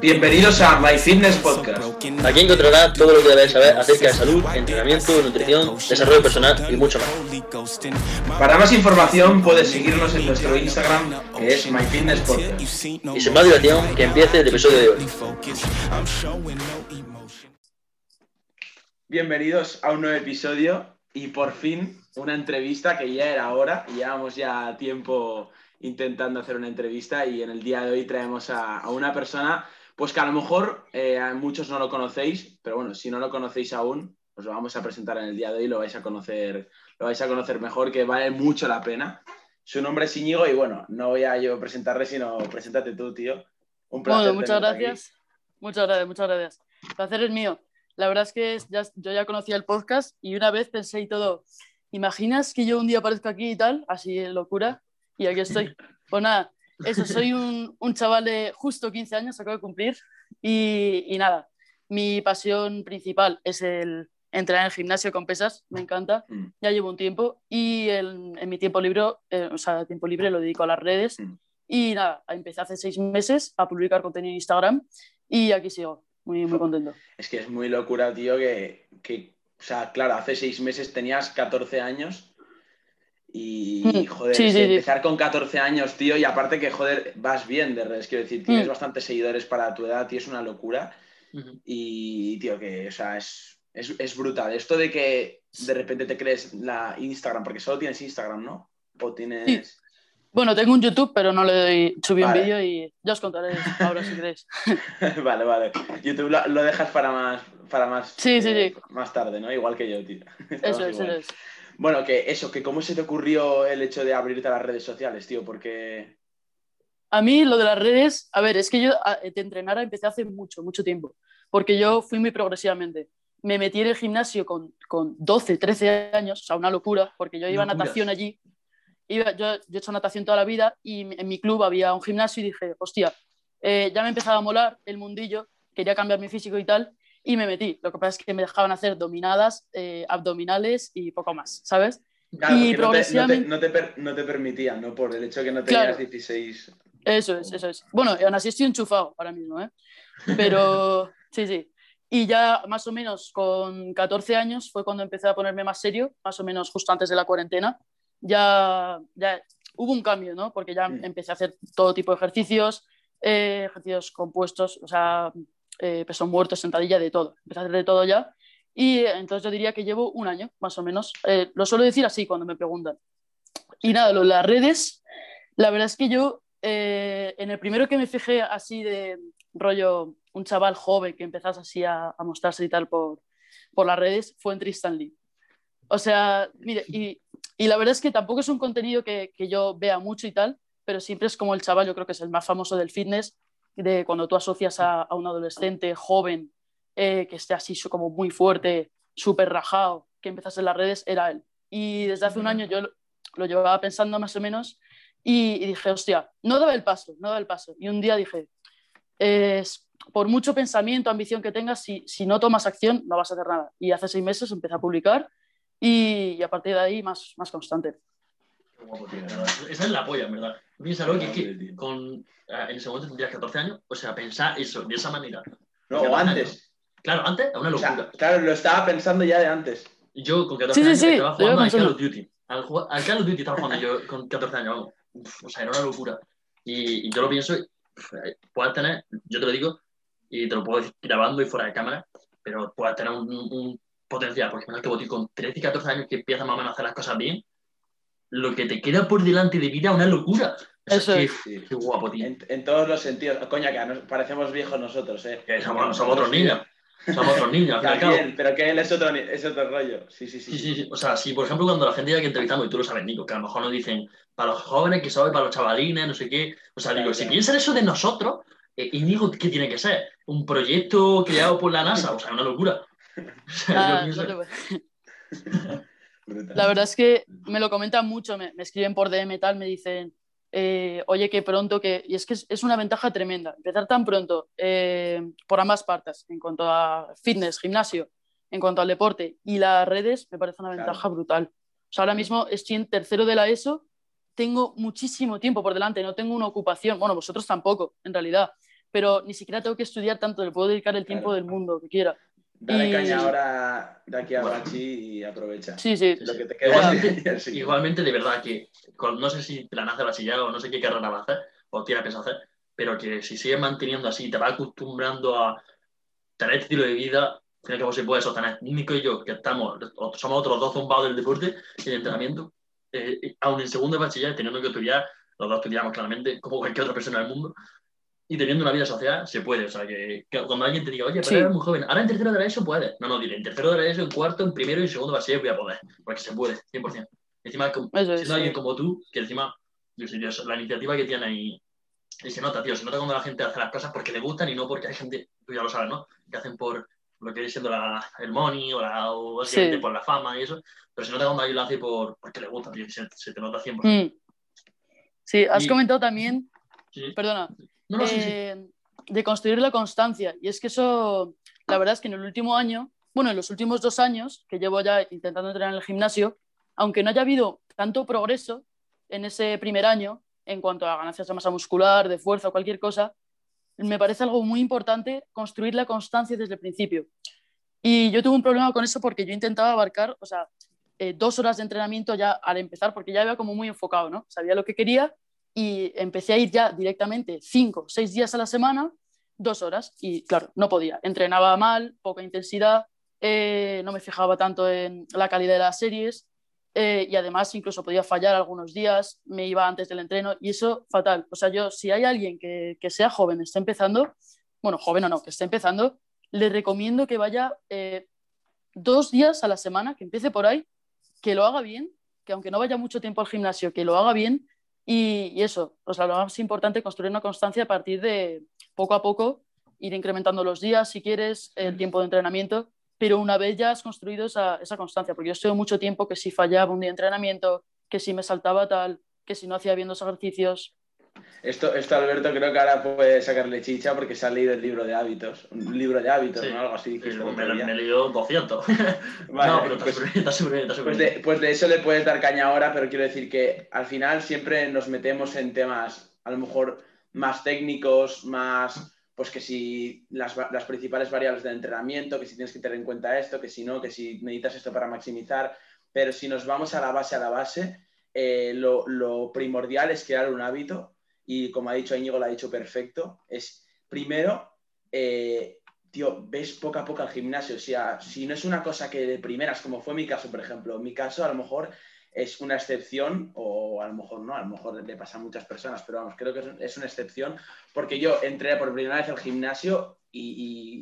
Bienvenidos a My Fitness Podcast. Aquí encontrarás todo lo que debes saber acerca de salud, entrenamiento, nutrición, desarrollo personal y mucho más. Para más información puedes seguirnos en nuestro Instagram que es My Fitness Podcast. Y sin más dilación, que empiece el episodio de hoy. Bienvenidos a un nuevo episodio y por fin una entrevista que ya era hora. Llevamos ya tiempo intentando hacer una entrevista y en el día de hoy traemos a, a una persona, pues que a lo mejor eh, muchos no lo conocéis, pero bueno, si no lo conocéis aún, os lo vamos a presentar en el día de hoy, lo vais a conocer, lo vais a conocer mejor, que vale mucho la pena. Su nombre es Íñigo y bueno, no voy a yo presentarle, sino preséntate tú, tío. Un placer. Bueno, muchas gracias. Muchas gracias, muchas gracias. El placer es mío. La verdad es que ya, yo ya conocía el podcast y una vez pensé y todo, ¿imaginas que yo un día aparezco aquí y tal? Así locura y aquí estoy. Pues nada, eso, soy un, un chaval de justo 15 años, acabo de cumplir, y, y, nada, mi pasión principal es el entrenar en el gimnasio con pesas, me encanta, mm. ya llevo un tiempo, y en, en mi tiempo libre, eh, o sea, tiempo libre lo dedico a las redes, mm. y nada, empecé hace seis meses a publicar contenido en Instagram, y aquí sigo, muy, muy contento. Es que es muy locura, tío, que, que, o sea, claro, hace seis meses tenías 14 años y, mm. joder, empezar con 14 años, tío, y aparte que, joder, vas bien de redes, quiero decir, tienes mm. bastantes seguidores para tu edad, tío, es una locura. Y, tío, que, o sea, es, es, es, brutal. Esto de que de repente te crees la Instagram, porque solo tienes Instagram, ¿no? O tienes... Bueno, tengo un YouTube, pero no le doy, subí un vídeo y ya os contaré ahora si queréis. vale, vale. YouTube lo, lo, dejas para más, para más, sí, sí, eh, sí. más tarde, ¿no? Igual que yo, tío. Eso es, eso es. Bueno, que eso, que cómo se te ocurrió el hecho de abrirte a las redes sociales, tío, porque... A mí lo de las redes, a ver, es que yo de entrenar empecé hace mucho, mucho tiempo, porque yo fui muy progresivamente. Me metí en el gimnasio con, con 12, 13 años, o sea, una locura, porque yo iba a natación allí, iba, yo, yo he hecho natación toda la vida y en mi club había un gimnasio y dije, hostia, eh, ya me empezaba a molar el mundillo, quería cambiar mi físico y tal, y me metí. Lo que pasa es que me dejaban hacer dominadas, eh, abdominales y poco más, ¿sabes? Claro, y progresivamente... no, te, no, te no, te, permitían, ¿no? Por el hecho de que no tenías 16. Eso es, eso es. Bueno, aún así estoy enchufado ahora mismo, ¿eh? Pero sí, sí. Y ya más o menos con 14 años fue cuando empecé a ponerme más serio, más o menos justo antes de la cuarentena. Ya, ya hubo un cambio, ¿no? Porque ya mm. empecé a hacer todo tipo de ejercicios, eh, ejercicios compuestos, o sea, eh, peso muerto, sentadilla, de todo. Empecé de todo ya. Y eh, entonces yo diría que llevo un año, más o menos. Eh, lo suelo decir así cuando me preguntan. Y nada, lo, las redes, la verdad es que yo, eh, en el primero que me fijé así de rollo, un chaval joven que empezase así a, a mostrarse y tal por, por las redes, fue en Tristan Lee. O sea, mire, y, y, la verdad es que tampoco es un contenido que, que yo vea mucho y tal, pero siempre es como el chaval, yo creo que es el más famoso del fitness, de cuando tú asocias a, a un adolescente joven eh, que esté así como muy fuerte, súper rajado, que empezase en las redes, era él. Y desde hace un año yo lo, lo llevaba pensando más o menos y, y, dije, hostia, no daba el paso, no daba el paso. Y un día dije, es, por mucho pensamiento, ambición que tengas, si, si, no tomas acción, no vas a hacer nada. Y hace seis meses empecé a publicar y, y a partir de ahí más, más constante. Guapo, tío, Esa es la polla, en verdad. Piénsalo que, que con, en ese momento tendrías 14 años, o sea, pensar eso de esa manera. No, o antes. Claro, antes, a una locura. O sea, claro, lo estaba pensando ya de antes. Yo con 14 sí, años sí, sí, estaba jugando al Call of Duty. Al, al, Call of Duty estaba jugando yo con 14 años, vamos. Uf, o sea, era una locura. Y, y yo lo pienso, puedes tener, yo te lo digo, y te lo puedo decir grabando y fuera de cámara, pero puedes tener un, un potencial, porque menos que botín con 13 y 14 años que empiezas más o menos a hacer las cosas bien, lo que te queda por delante de vida es una locura. Eso es. Qué, qué guapo, tío. En, en, todos los sentidos. Coña, que nos parecemos viejos nosotros, ¿eh? Que somos, somos otros niños. Somos otros niños, al También, pero que él es otro, es otro rollo. Sí sí sí, sí, sí, sí. O sea, si por ejemplo cuando la gente llega que entrevistamos, y tú lo sabes, Nico, que a lo mejor nos dicen para los jóvenes, que sabe para los chavalines, no sé qué. O sea, digo, si piensan eso de nosotros, eh, y digo, ¿qué tiene que ser? ¿Un proyecto creado por la NASA? O sea, una locura. O sea, ah, pienso... no La verdad es que me lo comentan mucho, me, me escriben por DM tal, me dicen, eh, oye, que pronto, que... Y es que es, es una ventaja tremenda, empezar tan pronto eh, por ambas partes, en cuanto a fitness, gimnasio, en cuanto al deporte y las redes, me parece una ventaja claro. brutal. O sea, ahora mismo estoy en tercero de la ESO, tengo muchísimo tiempo por delante, no tengo una ocupación, bueno, vosotros tampoco, en realidad, pero ni siquiera tengo que estudiar tanto, le puedo dedicar el tiempo Claro. del mundo que quiera. Dale Y- caña ahora de aquí a Bueno. Bachi y aprovecha. Sí, sí. Lo que te queda Igualmente, igualmente, de verdad, que con- no sé si plan hace bachiller o no sé qué carrera va a hacer o tiene pensado hacer, pero que si sigues manteniendo así, te vas acostumbrando a tener este estilo de vida, y al cabo se puede sostener. Nico y yo, que estamos, somos otros dos zumbados del deporte y del entrenamiento, eh, aún en segundo de bachiller, teniendo que estudiar, los dos estudiamos claramente, como cualquier otra persona del mundo, y teniendo una vida social, se puede. O sea, que, que cuando alguien te diga, oye, pero Sí. eres muy joven, ahora en tercero de la ESO puedes. No, no, dile, en tercero de la ESO, en cuarto, en primero y en segundo bachiller voy a poder, porque se puede, 100%. Encima, como- Eso es, siendo alguien como tú, que encima, yo sé, Dios, la iniciativa que tiene y, y se nota, tío, se nota cuando la gente hace las cosas porque le gustan y no porque hay gente, tú ya lo sabes, ¿no? Que hacen por lo que viene siendo la- el money o, la, o básicamente Sí. por la fama y eso, pero se nota cuando alguien lo hace por, porque le gusta, tío, se, se te nota 100%. Mm. Sí, has Y- comentado también, Sí. perdona, Eh, de construir la constancia. Y es que eso, la verdad es que en el último año, bueno, en los últimos dos años que llevo ya intentando entrenar en el gimnasio, aunque no haya habido tanto progreso en ese primer año en cuanto a ganancias de masa muscular, de fuerza o cualquier cosa, me parece algo muy importante construir la constancia desde el principio. Y yo tuve un problema con eso porque yo intentaba abarcar, o sea, eh, dos horas de entrenamiento ya al empezar, porque ya iba como muy enfocado, ¿no? Sabía lo que quería y empecé a ir ya directamente cinco, seis días a la semana, dos horas. Y claro, no podía. Entrenaba mal, poca intensidad, eh, no me fijaba tanto en la calidad de las series eh, y además incluso podía fallar algunos días, me iba antes del entreno y eso fatal. O sea, yo, si hay alguien que, que sea joven, esté empezando, bueno, joven o no, que esté empezando, le recomiendo que vaya eh, dos días a la semana, que empiece por ahí, que lo haga bien, que aunque no vaya mucho tiempo al gimnasio, que lo haga bien y, y eso, o sea, lo más importante, construir una constancia a partir de poco a poco, ir incrementando los días, si quieres, el tiempo de entrenamiento, pero una vez ya has construido esa, esa constancia, porque yo estuve mucho tiempo que si fallaba un día de entrenamiento, que si me saltaba tal, que si no hacía bien los ejercicios. Esto, esto, Alberto, creo que ahora puede sacarle chicha porque se ha leído el libro de hábitos. Un libro de hábitos, Sí. ¿no? Algo así. Sí, me, me, he leído 200. Vale, no, pero pues- está súper bien, Pues de, pues de eso le puedes dar caña ahora, pero quiero decir que al final siempre nos metemos en temas a lo mejor más técnicos, más, pues que si las, las principales variables del entrenamiento, que si tienes que tener en cuenta esto, que si no, que si necesitas esto para maximizar, pero si nos vamos a la base, a la base, eh, lo, lo primordial es crear un hábito y como ha dicho Íñigo, lo ha dicho perfecto, es primero, eh, tío, ves poco a poco al gimnasio. O sea, si no es una cosa que de primeras, como fue mi caso, por ejemplo, en mi caso a lo mejor es una excepción, o a lo mejor no, a lo mejor le pasa a muchas personas, pero vamos, creo que es, una excepción, porque yo entré por primera vez al gimnasio y,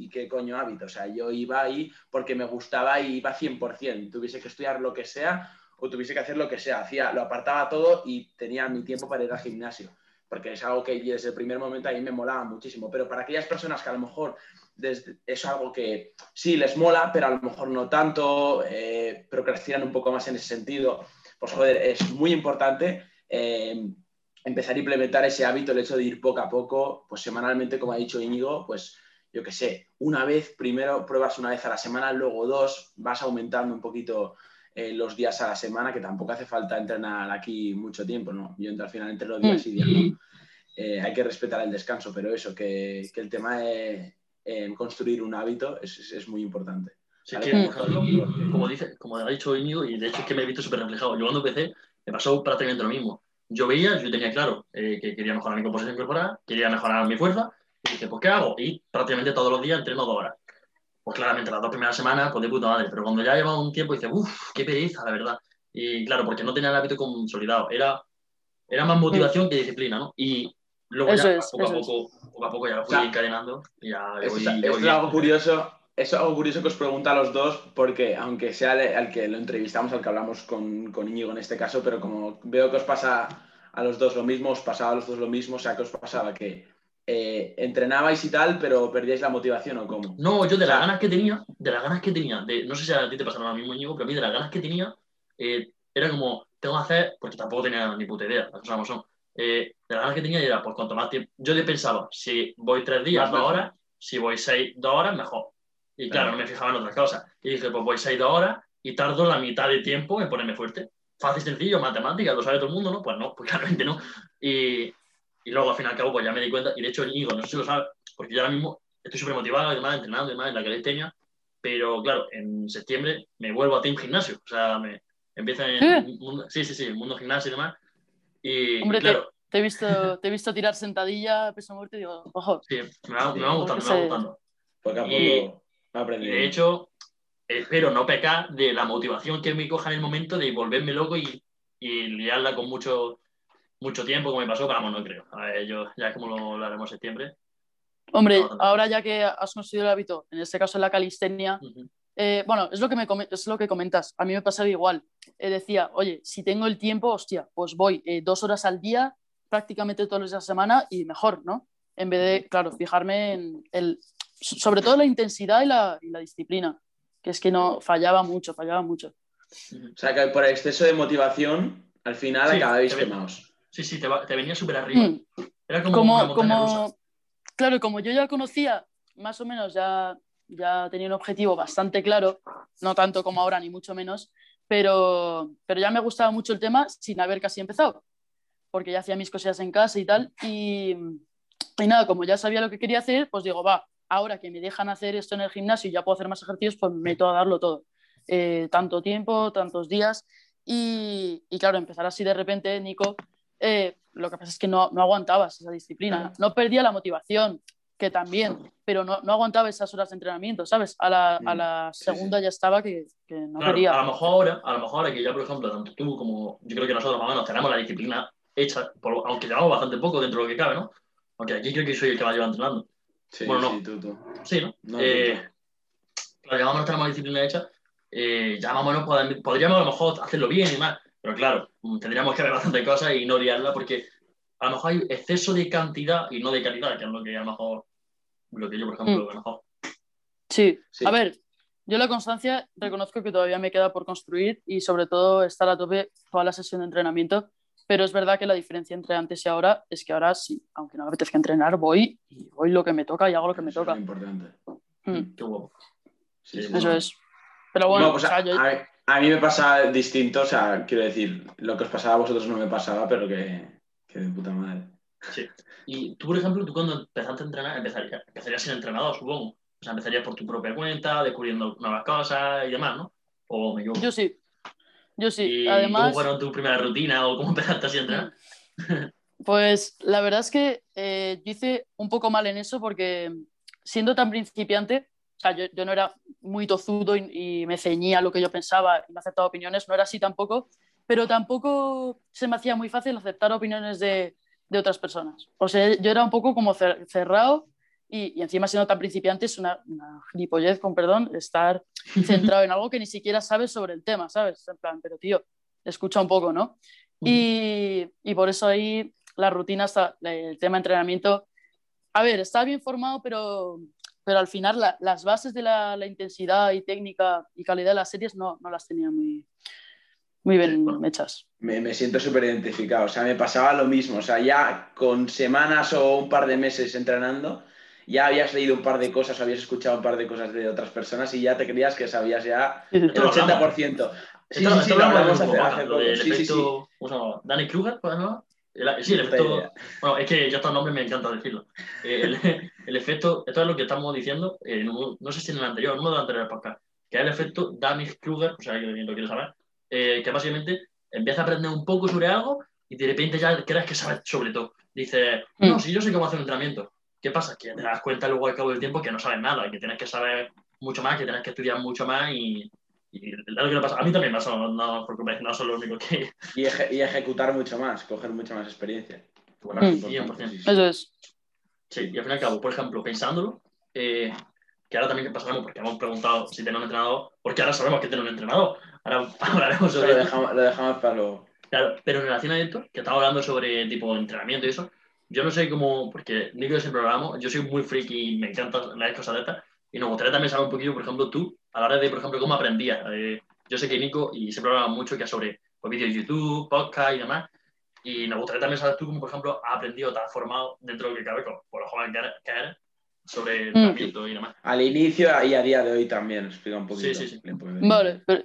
y- y qué coño hábito. O sea, yo iba ahí porque me gustaba y iba 100%. Tuviese que estudiar lo que sea o tuviese que hacer lo que sea. Hacía, lo apartaba todo y tenía mi tiempo para ir al gimnasio porque es algo que desde el primer momento a mí me molaba muchísimo. Pero para aquellas personas que a lo mejor desde- es algo que sí les mola, pero a lo mejor no tanto, eh, procrastinan un poco más en ese sentido, pues joder, es muy importante eh, empezar a implementar ese hábito, el hecho de ir poco a poco, pues semanalmente, como ha dicho Íñigo, pues yo qué sé, una vez, primero pruebas una vez a la semana, luego dos, vas aumentando un poquito eh, los días a la semana, que tampoco hace falta entrenar aquí mucho tiempo, ¿no? Yo al final entre los días y días, ¿no? Eh, hay que respetar el descanso, pero eso, que, que el tema de eh, construir un hábito es, es- es muy importante. Sí, que, Mm. ejemplo, como, dice, como ha dicho Íñigo, y de hecho es que me he visto súper reflejado. Yo cuando empecé, me pasó prácticamente lo mismo. Yo veía, yo tenía claro eh, que quería mejorar mi composición corporal, quería mejorar mi fuerza, y dije, pues ¿qué hago? Y prácticamente todos los días entreno dos horas. Pues claramente las dos primeras semanas, pues de puta madre, pero cuando ya llevaba un tiempo, dice, uff, qué pereza, la verdad. Y claro, porque no tenía el hábito consolidado, era, era más motivación que disciplina, ¿no? Y luego Eso ya, es, poco, a eso es. poco, poco a poco ya lo fui O sea, encadenando y ya Esto, voy, es- ya esto voy es algo curioso. Eso es algo curioso que os pregunto a los dos, porque aunque sea el- al que lo entrevistamos, al que hablamos con, con Íñigo en este caso, pero como veo que os pasa a los dos lo mismo, os pasaba a los dos lo mismo, o sea, que os pasaba que eh, entrenabais y tal, pero perdíais la motivación o cómo. No, yo de O sea- las ganas que tenía, de las ganas que tenía, de, no sé si a ti te pasará lo mismo, Íñigo, pero a mí de las ganas que tenía, eh, era como, tengo que hacer, porque tampoco tenía ni puta idea, las cosas como son. Eh, de las ganas que tenía era, pues cuanto más tiempo, yo le pensaba, si voy tres días, Más dos mejor. horas, si voy seis, dos horas, mejor. Y claro, Claro. no me fijaba en otras cosas. Y dije, pues voy seis, dos horas y tardo la mitad de tiempo en ponerme fuerte. Fácil, sencillo, matemáticas, lo sabe todo el mundo, ¿no? Pues no, pues claramente no. Y, y luego al fin y al cabo, pues ya me di cuenta, y de hecho Íñigo, no sé si lo sabe, porque yo ahora mismo estoy súper motivado, además, entrenando, además, en la calistenia, pero claro, en septiembre me vuelvo a Team Gimnasio, o sea, me empieza en ¿Eh? mundo, sí, sí, sí, el mundo gimnasio y demás. Y, Hombre, y claro, te, he visto, te he visto tirar sentadilla, peso muerto y digo, ojo. sí, me va, me va gustando, me porque va se- gustando. A poco Y- ha Y aprendido. de hecho, espero no pecar de la motivación que me coja en el momento de volverme loco y, y liarla con mucho, mucho tiempo, como me pasó, pero vamos, no creo. A ver, yo, ya como lo, lo haremos en septiembre. Hombre, No, ahora ya que has conseguido el hábito, en este caso en la calistenia, eh, bueno, es lo, que me es lo que comentas. A mí me pasaba igual. Eh, decía, oye, si tengo el tiempo, hostia, pues voy eh, dos horas al día, prácticamente todos los días de la semana y mejor, ¿no? En vez de, claro, fijarme en el, sobre todo la intensidad y la, y la disciplina, que es que no fallaba mucho, fallaba mucho. O sea, que por exceso de motivación, al final Sí, acabáis quemados. Sí, sí, te, va- te venía súper arriba. Mm. Era como, una como, montaña como rusa. claro, como yo ya conocía, más o menos ya, ya tenía un objetivo bastante claro, no tanto como ahora, ni mucho menos, pero, pero ya me gustaba mucho el tema sin haber casi empezado, porque ya hacía mis cosillas en casa y tal, y, y nada, como ya sabía lo que quería hacer, pues digo, va, ahora que me dejan hacer esto en el gimnasio y ya puedo hacer más ejercicios, pues me meto a darlo todo. Eh, tanto tiempo, tantos días, y, y claro, empezar así de repente, Nico, eh, lo que pasa es que no, no aguantabas esa disciplina, no perdía la motivación, que también, pero no, no aguantaba esas horas de entrenamiento, ¿sabes? A la, a la Sí, segunda ya estaba que, que no Claro, quería. a lo mejor ahora, a lo mejor ahora que ya, por ejemplo, tanto tú como yo creo que nosotros más o menos tenemos la disciplina hecha, por- aunque llevamos bastante poco dentro de lo que cabe, ¿no? Aunque aquí creo que soy el que más lleva entrenando. Sí, Bueno, no. sí, tú, tú. Sí, ¿no? No, Eh, claro, ya más o menos tenemos la disciplina hecha, eh, ya más o menos podríamos a lo mejor hacerlo bien y más, pero claro, tendríamos que ver bastante cosas y no liarla porque a lo mejor hay exceso de cantidad y no de calidad, que es lo que a lo mejor, lo que yo, por ejemplo, Mm. a lo mejor. Sí. Sí. a ver, yo la constancia reconozco que todavía me queda por construir y sobre todo estar a tope toda la sesión de entrenamiento, pero es verdad que la diferencia entre antes y ahora es que ahora sí, aunque no me apetezca entrenar, voy y voy lo que me toca y hago lo que me Eso toca. importante. Mm, Qué guapo. Sí, eso es. Pero bueno, No, pues o sea, a, yo- a- a mí me pasa distinto, o sea, quiero decir, lo que os pasaba a vosotros no me pasaba, pero que, que de puta madre. Sí. Y tú, por ejemplo, tú cuando empezaste a entrenar, empezarías, empezarías sin entrenador, supongo. O sea, empezarías por tu propia cuenta, descubriendo nuevas cosas y demás, ¿no? O me equivoco. yo sí. Yo sí. ¿Y Además, cómo fueron tu primera rutina o cómo empezaste así a entrenar? Pues la verdad es que eh, yo hice un poco mal en eso porque siendo tan principiante, o sea, yo, yo no era muy tozudo y, y me ceñía a lo que yo pensaba y me aceptaba opiniones, no era así tampoco, pero tampoco se me hacía muy fácil aceptar opiniones de, de otras personas. O sea, yo era un poco como cer- cerrado y, y encima siendo tan principiante es una, una gilipollez, con perdón, estar centrado en algo que ni siquiera sabes sobre el tema, ¿sabes? En plan, pero tío, escucha un poco, ¿no? Y, y por eso ahí la rutina, el tema de entrenamiento, a ver, está bien formado, pero, pero al final la- las bases de la, la intensidad y técnica y calidad de las series no, no las tenía muy, muy bien bueno. hechas. Me, me siento súper identificado, o sea, me pasaba lo mismo, o sea, ya con semanas o un par de meses entrenando, ya habías leído un par de cosas, o habías escuchado un par de cosas de otras personas y ya te creías que sabías ya el Esto lo hablamos. 80%. Sí, Esto, sí, esto sí, lo lo hablamos hace, poco. Sí. ¿Danny Kruger? ¿cuál se llama? El- sí, el efecto. Bueno, es que ya estos nombres me encanta decirlo. El, el efecto, esto es lo que estamos diciendo, eh, no, no sé si en el anterior, en uno de los anteriores podcasts, que es el efecto Dunning-Kruger, o sea, que lo quiero saber, eh, que básicamente empieza a aprender un poco sobre algo y de repente ya crees que sabes sobre todo. Dice, no, Mm. si yo sé cómo hacer un entrenamiento. ¿Qué pasa? Que te das cuenta luego al cabo del tiempo que no sabes nada, y que tienes que saber mucho más, que tienes que estudiar mucho más y, y lo que le pasa. A mí también me pasa, no, no os preocupéis, no soy lo único que... Y, eje- y ejecutar mucho más, coger mucha más experiencia. Bueno, Mm. 100%. Sí, sí. Eso es. Sí, y al fin y al cabo, por ejemplo, pensándolo, eh, que ahora también que pasaremos, porque hemos preguntado si tiene un entrenador, porque ahora sabemos que tiene un entrenador. Ahora hablaremos sobre lo eso. dejamos, lo dejamos para luego. Claro, pero en relación a esto, que estamos hablando sobre tipo entrenamiento y eso, yo no sé cómo, porque Nico siempre hablamos, yo soy muy friki y me encantan las cosas de estas, y nos gustaría también saber un poquito, por ejemplo, tú, a la hora de, por ejemplo, cómo aprendías. Eh, yo sé que Nico, y siempre hablamos mucho que sobre pues, vídeos de YouTube, podcast y demás, y nos gustaría también saber tú cómo, por ejemplo, has aprendido, te has formado dentro de lo que cabe, con- por lo joven que eres, que eres, sobre entrenamiento y demás. Al inicio y a día de hoy también, explica un poquito. Sí, sí, sí. Vale, pero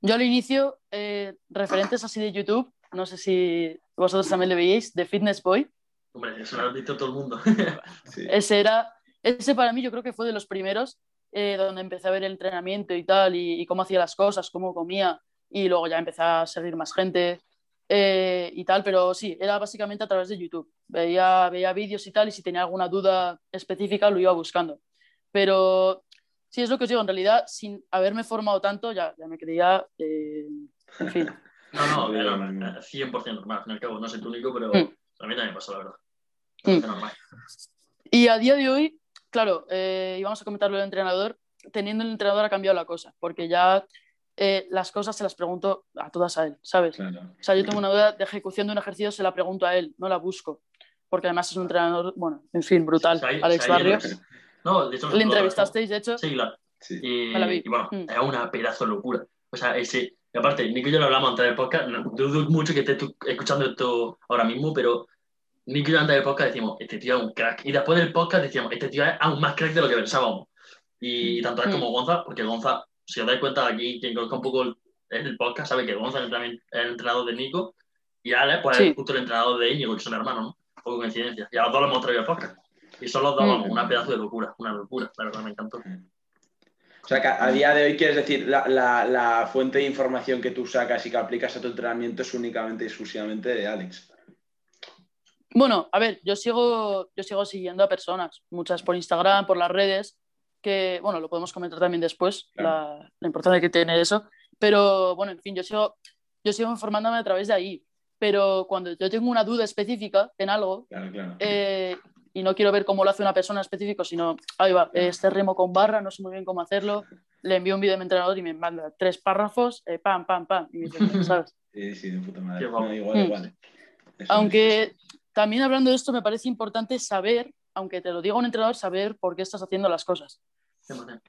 yo al inicio, eh, referentes así de YouTube, no sé si vosotros también le veíais, de Fitness Boy, Hombre, eso lo ha visto todo el mundo. Sí. ese era, ese para mí yo creo que fue de los primeros eh, donde empecé a ver el entrenamiento y tal, y, y, cómo hacía las cosas, cómo comía, y luego ya empecé a seguir más gente eh, y tal, pero sí, era básicamente a través de YouTube. Veía, veía vídeos y tal, y si tenía alguna duda específica lo iba buscando. Pero sí, es lo que os digo, en realidad, sin haberme formado tanto, ya, ya me creía, eh, en fin. No, no, era 100% normal, al fin y al cabo, no soy el único, pero mm. a mí también pasa, la verdad. Mm. Normal. Y a día de hoy, claro, eh, íbamos a comentarlo del entrenador, teniendo el entrenador ha cambiado la cosa, porque ya eh, las cosas se las pregunto a todas a él, ¿sabes? O sea, yo tengo una duda de ejecución de un ejercicio, se la pregunto a él, no la busco, porque además es un entrenador, bueno, en fin, brutal, Alex Barrios. No, de hecho, ¿Le entrevistasteis, de hecho? Sí, claro. Y, y, bueno, mm. era una pedazo de locura. O sea, ese, y aparte, Nico y yo lo hablamos antes del podcast, dudo mucho que estés escuchando esto ahora mismo, pero Nico y yo antes del podcast decimos, este tío es un crack. Y después del podcast decíamos, este tío es aún más crack de lo que pensábamos. Y tanto él como mm. Gonza, porque Gonza, si os dais cuenta aquí, quien conozca un poco el, el podcast, sabe que Gonza es también el entrenador de Nico y Alex, pues es justo el entrenador de Íñigo, que son hermanos, ¿no? Poco coincidencia. Y a los dos lo hemos traído al podcast. Y son los dos, mm. una pedazo de locura, una locura, la verdad me encantó. Mm. O sea, que a día de hoy, quieres decir, la, la, la, fuente de información que tú sacas y que aplicas a tu entrenamiento es únicamente y exclusivamente de Alex. Bueno, a ver, yo sigo, yo sigo siguiendo a personas, muchas por Instagram, por las redes, que, bueno, lo podemos comentar también después, claro. la, la, importancia que tiene eso, pero, bueno, en fin, yo sigo, yo sigo informándome a través de ahí, pero cuando yo tengo una duda específica en algo, claro, claro. Eh, y no quiero ver cómo lo hace una persona específica, sino, ahí va, este remo con barra, no sé muy bien cómo hacerlo, le envío un vídeo a mi entrenador y me manda tres párrafos, eh, pam, pam, pam, y me dice, ¿sabes? Sí, sí, de puta madre. No, igual, mm. igual. Eso Aunque también hablando de esto me parece importante saber, aunque te lo diga un entrenador, saber por qué estás haciendo las cosas.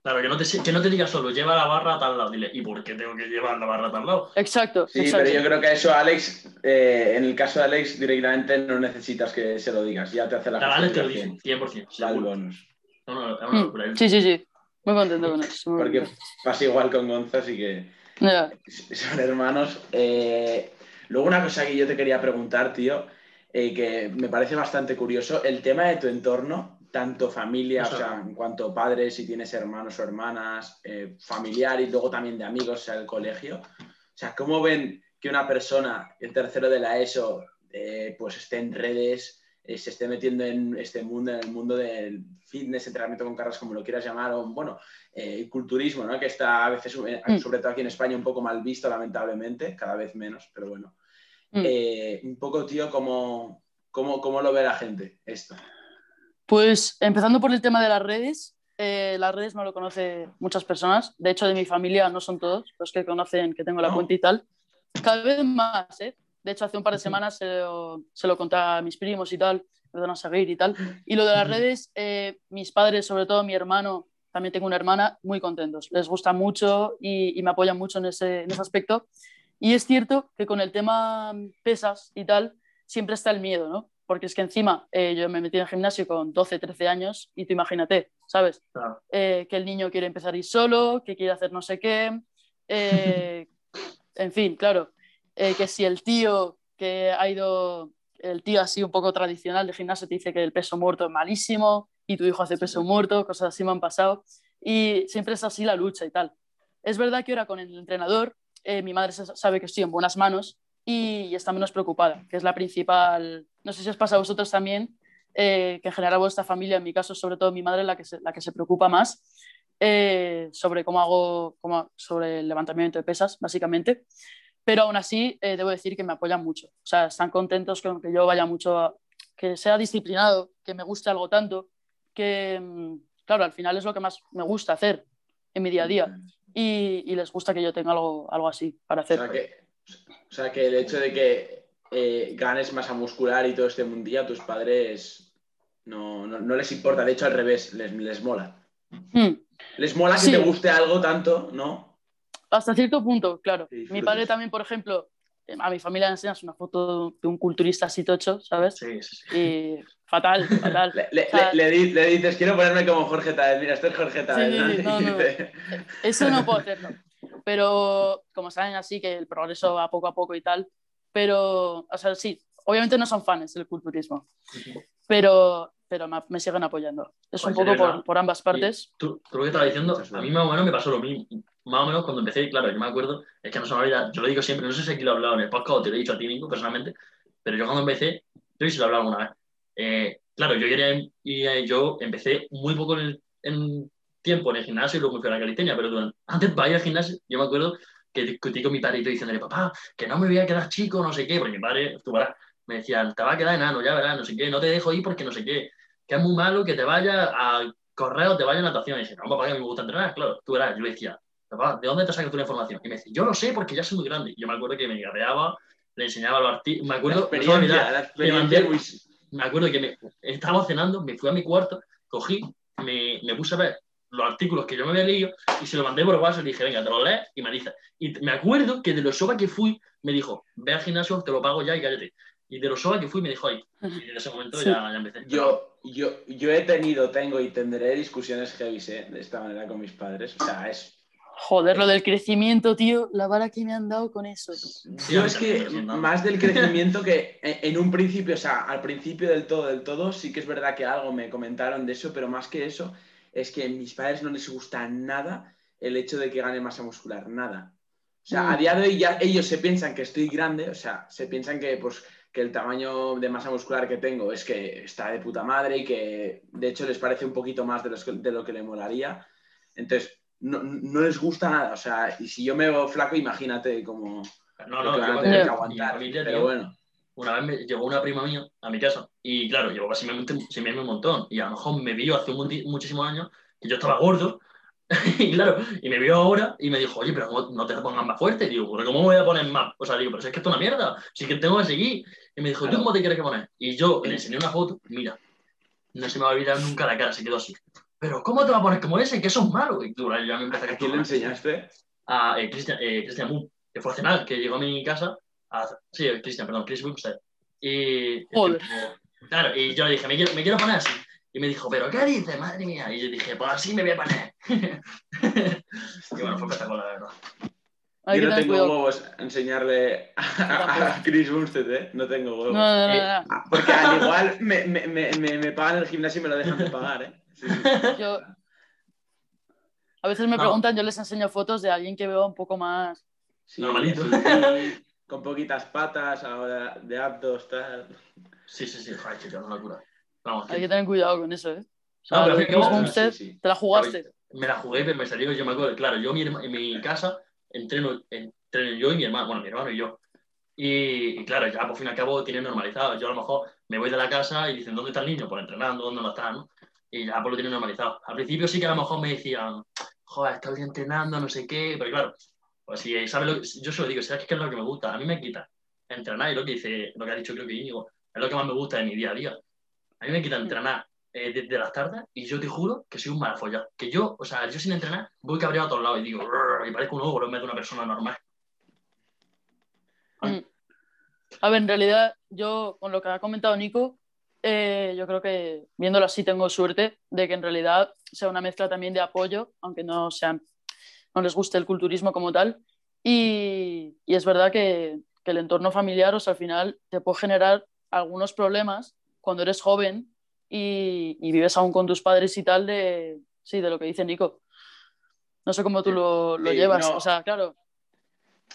Claro, que no, te, que no te diga solo, lleva la barra a tal lado. Dile, ¿y por qué tengo que llevar la barra a tal lado? Exacto. Sí, exacto. pero yo creo que eso, Alex, eh, en el caso de Alex, directamente no necesitas que se lo digas. Ya te hace la Claro, Alex te lo dice, 100%. Al bonus. No, no, es una locura. Mm, Sí, sí, sí. Muy contento con eso. Porque contento. pasa igual con Gonza, así que son hermanos. Eh, luego una cosa que yo te quería preguntar, tío, eh, que me parece bastante curioso, el tema de tu entorno, tanto familia, Eso. o sea, en cuanto a padres, si tienes hermanos o hermanas, eh, familiar y luego también de amigos, o sea, el colegio. O sea, ¿cómo ven que una persona en tercero de la ESO eh, pues esté en redes, eh, se esté metiendo en este mundo, en el mundo del fitness, entrenamiento con cargas, como lo quieras llamar, o bueno, eh, culturismo, ¿no? Que está a veces, eh, Mm. sobre todo aquí en España, un poco mal visto, lamentablemente, cada vez menos, pero bueno. Mm. Eh, un poco, tío, ¿cómo, cómo, cómo lo ve la gente esto? Pues empezando por el tema de las redes, eh, las redes no lo conoce muchas personas. De hecho, de mi familia no son todos los que conocen que tengo la No. cuenta y tal. Cada vez más, ¿eh? De hecho, hace un par de semanas se lo, se lo conté a mis primos y tal, me van a seguir y tal. Y lo de las redes, eh, mis padres, sobre todo mi hermano, también tengo una hermana, muy contentos. Les gusta mucho y, y me apoyan mucho en ese, en ese aspecto. Y es cierto que con el tema pesas y tal, siempre está el miedo, ¿no? Porque es que encima eh, yo me metí en el gimnasio con 12, 13 años y tú imagínate, ¿sabes? Claro. Eh, que el niño quiere empezar a ir solo, que quiere hacer no sé qué. eh, en fin, claro. que si el tío que ha ido, el tío así un poco tradicional de gimnasio te dice que el peso muerto es malísimo y tu hijo hace peso muerto, cosas así me han pasado. Y siempre es así la lucha y tal. Es verdad que ahora con el entrenador, eh, mi madre sa- sabe que estoy en buenas manos y, y está menos preocupada, que es la principal. No sé si os pasa a vosotros también, eh, que en general vuestra familia, en mi caso, sobre todo mi madre, la que se, la que se preocupa más eh, sobre cómo hago, cómo, sobre el levantamiento de pesas, básicamente. Pero aún así, eh, debo decir que me apoyan mucho. O sea, están contentos con que yo vaya mucho, a- que sea disciplinado, que me guste algo tanto, que, mm, claro, al final es lo que más me gusta hacer en mi día a día. Y, y les gusta que yo tenga algo, algo así para O hacer. sea, que, o sea, que el hecho de que eh, ganes masa muscular y todo este mundillo a tus padres no, no, no les importa. De hecho, al revés, les, les mola. Mm. Les mola que Sí. te guste algo tanto, ¿no? Hasta cierto punto, claro. Sí, Mi padre también, por ejemplo, a mi familia le enseñas una foto de un culturista así tocho, ¿sabes? Sí, sí, sí. Y fatal, fatal. Le, le- O sea, le- le di- le dices, quiero ponerme como Jorge Taez. Mira, este es Jorge Taez. Sí, ¿no? no, no. Eso no puedo hacerlo. Pero como saben así, que el progreso va poco a poco y tal. Pero, o sea, sí, obviamente no son fans del culturismo. Pero pero me, me siguen apoyando. Es un Pues, poco ¿verdad? por, por ambas partes. Y Tú, tú lo que estabas diciendo, a mí más o menos me pasó lo mismo. Más o menos cuando empecé, claro, yo me acuerdo, es que no me olvida, yo lo digo siempre, no sé si aquí lo he hablado en el podcast o te lo he dicho a ti mismo personalmente, pero yo cuando empecé, yo sí lo he hablado alguna vez. Eh, claro, yo quería, yo empecé muy poco en, el- en tiempo en el gimnasio y luego me fui a la calistenia, pero durante- antes para ir al gimnasio, yo me acuerdo que discutí con mi padre y todo diciéndole, papá, que no me voy a quedar chico, no sé qué, porque mi padre, tú verás, me decía, te va a quedar enano, ya verás, no sé qué, no te dejo ir porque no sé qué, que es muy malo que te vaya a correr o te vaya a natación. Y dice, no, papá, que me gusta entrenar, claro, tú verás, yo decía, papá, ¿de dónde te sacas tú la información? Y me dice, yo lo sé porque ya soy muy grande. Y yo me acuerdo que me gateaba, le enseñaba los artículos, me La acuerdo, no me olvida, experiencia, la experiencia es muy- me acuerdo que me, estaba cenando, me fui a mi cuarto, cogí, me, me puse a ver los artículos que yo me había leído y se lo mandé por WhatsApp y dije, venga, te lo lees y me dice. Y me acuerdo que de lo soba que fui, me dijo, ve al gimnasio, te lo pago ya y cállate. Y de lo soba que fui, me dijo ahí. Y desde ese momento Sí. ya, ya empecé. Yo, yo, yo he tenido, tengo y tendré discusiones heavy ¿eh? de esta manera con mis padres. O sea, es. Joder, lo del crecimiento, tío, la vara que me han dado con eso. Sí, Yo es que más del crecimiento que en un principio, o sea, al principio del todo, del todo, sí que es verdad que algo me comentaron de eso, pero más que eso, es que a mis padres no les gusta nada el hecho de que gane masa muscular, nada. O sea, a Mm. día de hoy ya ellos se piensan que estoy grande, o sea, se piensan que, pues, que el tamaño de masa muscular que tengo es que está de puta madre y que de hecho les parece un poquito más de, los que- de lo que le molaría. Entonces, no, no les gusta nada. O sea, y si yo me veo flaco, imagínate como No, no, que van yo a me tener acuerdo, que aguantar. familia, Pero tío, bueno. una vez me llegó una prima mía a mi casa y claro, llegó casi me, se me un montón y a lo mejor me vio hace muchísimos años que yo estaba gordo y claro, y me vio ahora y me dijo, oye, pero ¿cómo no te pongas más fuerte, digo, ¿pero cómo me voy a poner más? O sea, digo, pero si es que esto es una mierda, si es que tengo que seguir. Y me dijo, ¿tú cómo te quieres que poner? Y yo le enseñé una foto, mira, no se me va a olvidar nunca la cara, se quedó así. Pero ¿cómo te vas a poner como ese? Que eso es malo. Y tú, ya me empecé a ¿A quién le enseñaste? a eh, Christian, eh, Christian Moon, que fue a cenar, que llegó a mi casa. A, sí, eh, Christian, perdón, Chris Bumstead. Y, Joder. Claro, y yo le dije, me quiero, me quiero poner así. Y me dijo, ¿pero qué dices, madre mía? Y yo dije, pues así me voy a poner. y bueno, fue espectacular, la verdad. Yo que no tengo cuidado. huevos a enseñarle a, a Chris Bumstead, ¿eh? No tengo huevos. no, no, no, Eh, no. Ah, Porque al igual me, me, me, me, me pagan el gimnasio y me lo dejan de pagar, ¿eh? Sí. Yo, a veces me No. preguntan, yo les enseño fotos de alguien que veo un poco más. Sí, Normalito. con poquitas patas, ahora de abdos, tal. Sí, sí, sí, joder, chico, una locura. Vamos, Hay que tener cuidado con eso, ¿eh? O sea, No, pero que Sí, sí. te la jugaste. me la jugué, pero me salió, yo me acuerdo, claro, yo mi herma- en mi casa entreno, entreno yo y mi hermano, bueno, mi hermano y yo. Y, y claro, ya por fin y al cabo tiene normalizado. Yo a lo mejor me voy de la casa y dicen, ¿dónde está el niño? Pues entrenando, ¿dónde no está? ¿no? Y ya pues lo tienen normalizado. Al principio sí que a lo mejor me decían, joder, estoy entrenando, no sé qué, pero claro, pues si sabes lo que, yo se lo digo, ¿sabes qué es lo que me gusta? A mí me quita entrenar y lo que dice, lo que ha dicho creo que Íñigo, es lo que más me gusta de mi día a día. A mí me quita entrenar eh, desde las tardes y yo te juro que soy un malafollado. Que yo, o sea, yo sin entrenar voy cabreado a todos lados y digo, y parezco un ogro en vez de una persona normal. Mm. A ver, en realidad, yo con lo que ha comentado Nico, eh, yo creo que viéndolo así tengo suerte de que en realidad sea una mezcla también de apoyo, aunque no sean, no les guste el culturismo como tal. Y, y es verdad que, que el entorno familiar, o sea, al final te puede generar algunos problemas cuando eres joven y, y vives aún con tus padres y tal de, sí, de lo que dice Nico. No sé cómo tú lo, lo Sí, llevas, no. o sea, claro.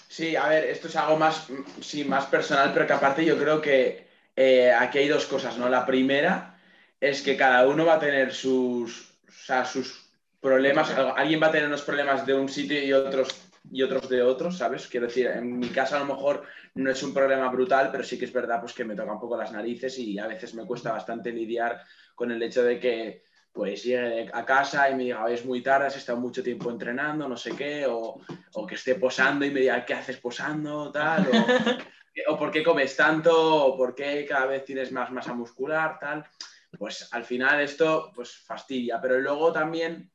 Sí, a ver, esto es algo más, sí, más personal, pero que aparte yo creo que eh, aquí hay dos cosas, ¿no? La primera es que cada uno va a tener sus, o sea, sus problemas, alguien va a tener unos problemas de un sitio y otros y otros de otros, ¿sabes? Quiero decir, en mi caso a lo mejor no es un problema brutal, pero sí que es verdad pues que me toca un poco las narices y a veces me cuesta bastante lidiar con el hecho de que pues llegue a casa y me diga, "Hoy es muy tarde, has estado mucho tiempo entrenando, no sé qué, o, o que esté posando y me diga, ¿qué haces posando? Tal, o, o por qué comes tanto, o por qué cada vez tienes más masa muscular, tal. Pues al final esto pues fastidia, pero luego también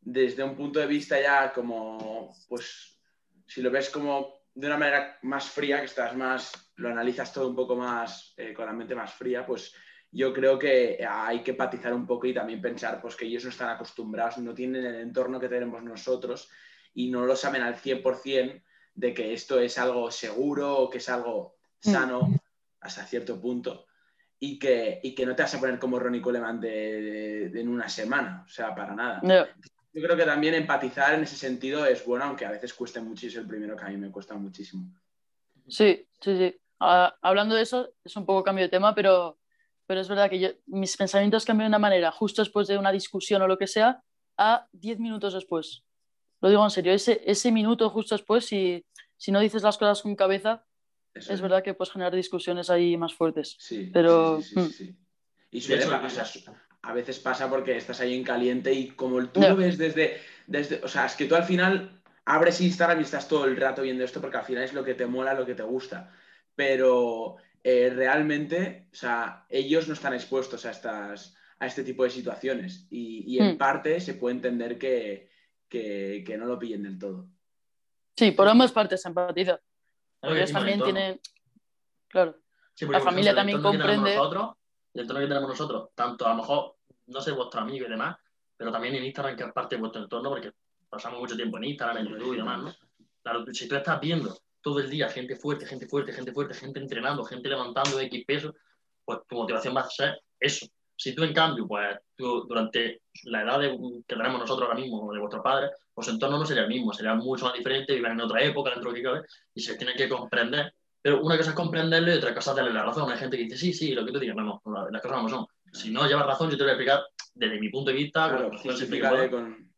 desde un punto de vista ya como, pues si lo ves como de una manera más fría, que estás más, lo analizas todo un poco más, eh, con la mente más fría, pues yo creo que hay que empatizar un poco y también pensar pues, que ellos no están acostumbrados, no tienen el entorno que tenemos nosotros y no lo saben al 100% de que esto es algo seguro que es algo sano hasta cierto punto. y que, y que no te vas a poner como Ronnie Coleman de, de- en una semana, o sea, para nada. Yo creo que también empatizar en ese sentido es bueno, aunque a veces cueste muchísimo, el primero que a mí me cuesta muchísimo. Sí, sí, sí. Ah, hablando de eso, es un poco cambio de tema, pero, pero es verdad que yo, mis pensamientos cambian de una manera justo después de una discusión o lo que sea a 10 minutos después. Lo digo en serio, ese, ese minuto justo después, si, si no dices las cosas con cabeza, Eso es verdad que puedes generar discusiones ahí más fuertes. Sí, Pero, sí, sí, sí, mm. Y suele pasar, a veces pasa porque estás ahí en caliente y como tú lo ves desde, desde, o sea, es que tú al final abres Instagram y estás todo el rato viendo esto porque al final es lo que te mola, lo que te gusta. Pero eh, realmente, o sea, ellos no están expuestos a, estas, a este tipo de situaciones y, y en Mm. parte se puede entender que, que, que no lo pillen del todo. Sí, por ambas partes se empatiza. Ellos también el tienen. Claro, Sí, La familia también comprende- Nosotros, el entorno que tenemos nosotros, tanto a lo mejor, no sé, vuestro amigo y demás, pero también en Instagram, que es parte de vuestro entorno, porque pasamos mucho tiempo en Instagram, en YouTube y demás, ¿no? Claro, si tú estás viendo todo el día gente fuerte, gente fuerte, gente fuerte, gente entrenando, gente levantando X peso, pues tu motivación va a ser eso. Si tú, en cambio, pues tú, durante la edad de- que tenemos nosotros ahora mismo, de vuestros padres, pues su entorno no sería el mismo, sería mucho más diferente, viven en otra época, dentro de lo que cabe, y se tiene que comprender. Pero una cosa es comprenderlo y otra cosa es darle la razón. Hay gente que dice, sí, sí, lo que tú digas, no, no, la- las cosas no son. Si no llevas razón, yo te voy a explicar desde mi punto de vista, Claro, con justificaré pueda. con...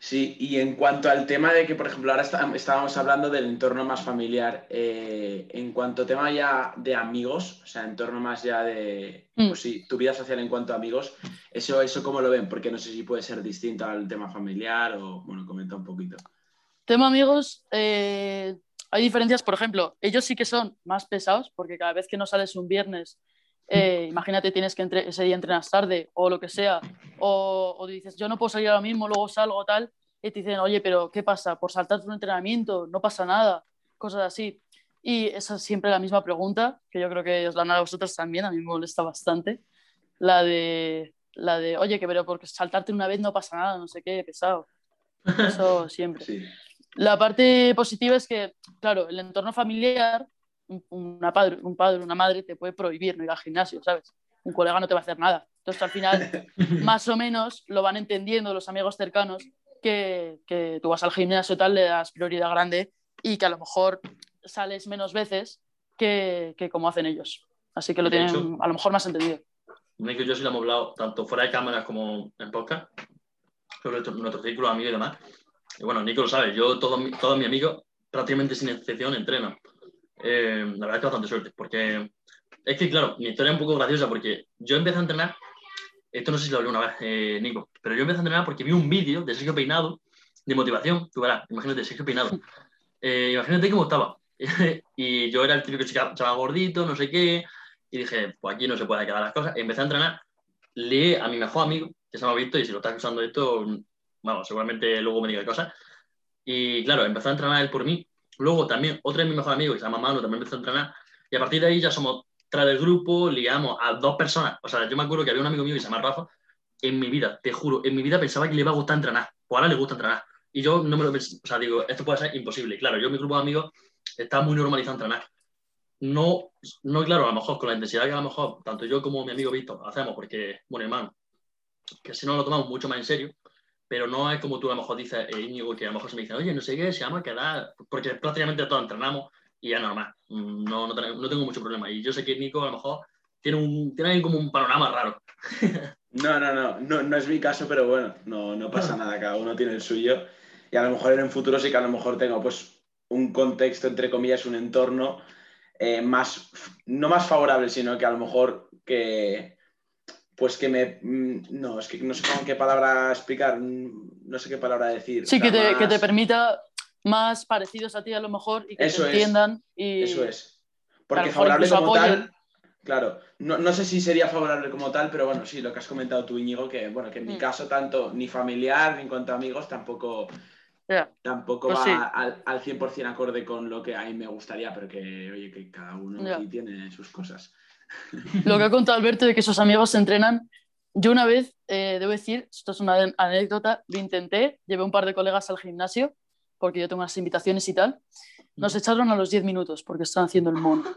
Sí, y en cuanto al tema de que, por ejemplo, ahora está- estábamos hablando del entorno más familiar, eh, en cuanto a tema ya de amigos, o sea, entorno más ya de, Mm. pues sí, tu vida social en cuanto a amigos, eso, eso cómo lo ven, porque no sé si puede ser distinto al tema familiar o, bueno, comenta un poquito. Tema amigos, eh, hay diferencias, por ejemplo, ellos sí que son más pesados, porque cada vez que no sales un viernes, eh, imagínate, tienes que entre- ese día entrenas tarde o lo que sea, o, o dices, yo no puedo salir ahora mismo, luego salgo tal, y te dicen, oye, pero ¿qué pasa? ¿Por saltarte un entrenamiento? No pasa nada, cosas así. Y esa es siempre la misma pregunta, que yo creo que os la han a vosotros también, a mí me molesta bastante, la de, la de oye, que pero porque saltarte una vez no pasa nada, no sé qué, pesado. Eso siempre. Sí, La parte positiva es que, claro, el entorno familiar, un, una padre, un padre, una madre te puede prohibir no ir al gimnasio, ¿sabes? Un colega no te va a hacer nada. Entonces, al final, más o menos lo van entendiendo los amigos cercanos que, que tú vas al gimnasio tal, le das prioridad grande y que a lo mejor sales menos veces que, que como hacen ellos. Así que lo tienen hecho- a lo mejor más entendido. Nico y yo sí lo hemos hablado, tanto fuera de cámaras como en podcast, sobre nuestro, círculo de amigos y demás. Y bueno, Nico lo sabe, yo, todos, todos mis amigos, prácticamente sin excepción, entrenan. Eh, la verdad es que bastante suerte, porque es que, claro, mi historia es un poco graciosa, porque yo empecé a entrenar, esto no sé si lo hablé una vez, eh, Nico, pero yo empecé a entrenar porque vi un vídeo de Sergio Peinado de motivación, tú verás, imagínate, Sergio Peinado. Eh, imagínate cómo estaba. y yo era el típico chaval gordito, no sé qué, y dije, pues aquí no se puede quedar las cosas. Empecé a entrenar, leí a mi mejor amigo, que se Víctor, y si lo estás usando esto, bueno, seguramente luego me diga cosas. Y claro, empezó a entrenar él por mí. Luego también otro de mis mejores amigos, que se llama Manu, también empezó a entrenar. Y a partir de ahí ya somos tres del grupo, ligamos a dos personas. O sea, yo me acuerdo que había un amigo mío que se llama Rafa. En mi vida, te juro, en mi vida pensaba que le iba a gustar entrenar. O ahora le gusta entrenar. Y yo no me lo pensé. O sea, digo, esto puede ser imposible. Claro, yo, mi grupo de amigos, está muy normalizado entrenar. No, no, claro, a lo mejor con la intensidad que a lo mejor tanto yo como mi amigo Víctor hacemos, porque, bueno, hermano, que si no lo tomamos mucho más en serio, pero no es como tú a lo mejor dices, eh, Íñigo, que a lo mejor se me dice, oye, no sé qué, se llama quedar, porque prácticamente todos entrenamos y ya normal, Mm, no, no, no tengo mucho problema. Y yo sé que Nico a lo mejor tiene, un, tiene como un panorama raro. No, no, no, no, no es mi caso, pero bueno, no, no pasa nada, cada uno tiene el suyo. Y a lo mejor en un futuro sí que a lo mejor tengo pues un contexto, entre comillas, un entorno eh, más, no más favorable, sino que a lo mejor que, pues que me, mm, no, es que no sé con qué palabra explicar, mm, no sé qué palabra decir. Sí, que te, que te permita más parecidos a ti a lo mejor y que Eso te es. entiendan. Y... Eso es. Porque favorable como apoyen. tal, claro, no, no sé si sería favorable como tal, pero bueno, sí, lo que has comentado tú, Íñigo, que bueno, que en mi Mm. caso tanto ni familiar ni en cuanto a amigos tampoco, tampoco Pues va sí. al, al 100% acorde con lo que a mí me gustaría, pero que, oye, que cada uno aquí tiene sus cosas. Lo que ha contado Alberto de que sus amigos se entrenan. Yo una vez, eh, debo decir, esto es una anécdota, lo intenté, llevé un par de colegas al gimnasio, porque yo tengo unas invitaciones y tal. Nos echaron a los 10 minutos porque estaban haciendo el mono.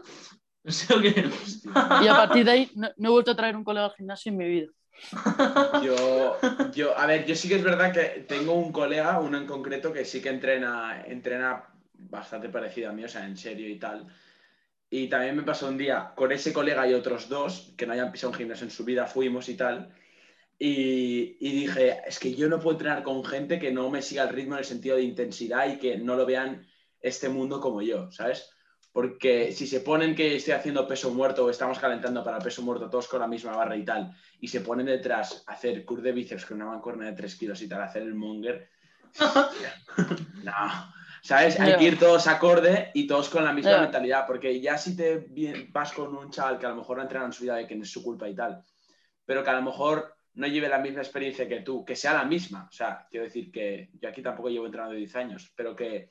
Y a partir de ahí no, no he vuelto a traer un colega al gimnasio en mi vida. Yo, yo, a ver, yo sí que es verdad que tengo un colega, uno en concreto, que sí que entrena, entrena bastante parecido a mí, o sea, en serio y tal. Y también me pasó un día con ese colega y otros dos que no hayan pisado un gimnasio en su vida, fuimos y tal. Y, y dije, es que yo no puedo entrenar con gente que no me siga el ritmo en el sentido de intensidad y que no lo vean este mundo como yo, ¿sabes? Porque si se ponen que estoy haciendo peso muerto o estamos calentando para peso muerto todos con la misma barra y tal, y se ponen detrás a hacer cur de bíceps con una mancuerna de 3 kilos y tal, hacer el monger, no. ¿Sabes? Hay que ir todos acorde y todos con la misma mentalidad, porque ya si te vas con un chaval que a lo mejor no entrena en su vida y que no es su culpa y tal, pero que a lo mejor no lleve la misma experiencia que tú, que sea la misma. O sea, quiero decir que yo aquí tampoco llevo entrenando 10 años, pero que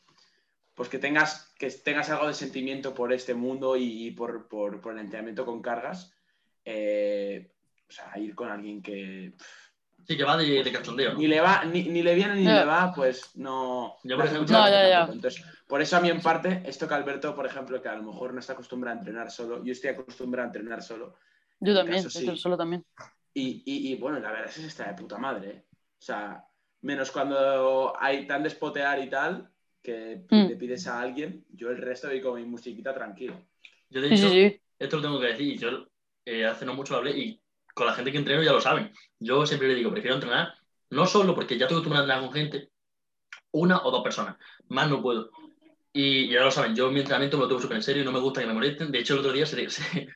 pues que tengas, que tengas algo de sentimiento por este mundo y, y por, por- por el entrenamiento con cargas. eh, o sea, ir con alguien que Sí, que va de, de cachondeo. ¿no? ni le va, ni, ni le viene ni le va, pues no. Yo, por ejemplo- No, ya, ya. Entonces, por eso a mí en parte, esto que Alberto, por ejemplo, que a lo mejor no está acostumbrado a entrenar solo, yo estoy acostumbrado a entrenar solo. Yo también, caso, sí. solo también. Y, y- y, bueno, la verdad es que está de puta madre. ¿eh? O sea, menos cuando hay tan despotear y tal, que Mm. le pides a alguien, yo el resto voy con mi musiquita tranquilo. Yo, de hecho, sí, sí. esto lo tengo que decir. Yo eh, hace no mucho hablé y con la gente que entreno ya lo saben. Yo siempre le digo, prefiero entrenar, no solo porque ya estoy acostumbrado a entrenar con gente, una o dos personas. Más no puedo. Y ya lo saben, yo mi entrenamiento me lo tomo súper en serio y no me gusta que me molesten. De hecho, el otro día, se, se-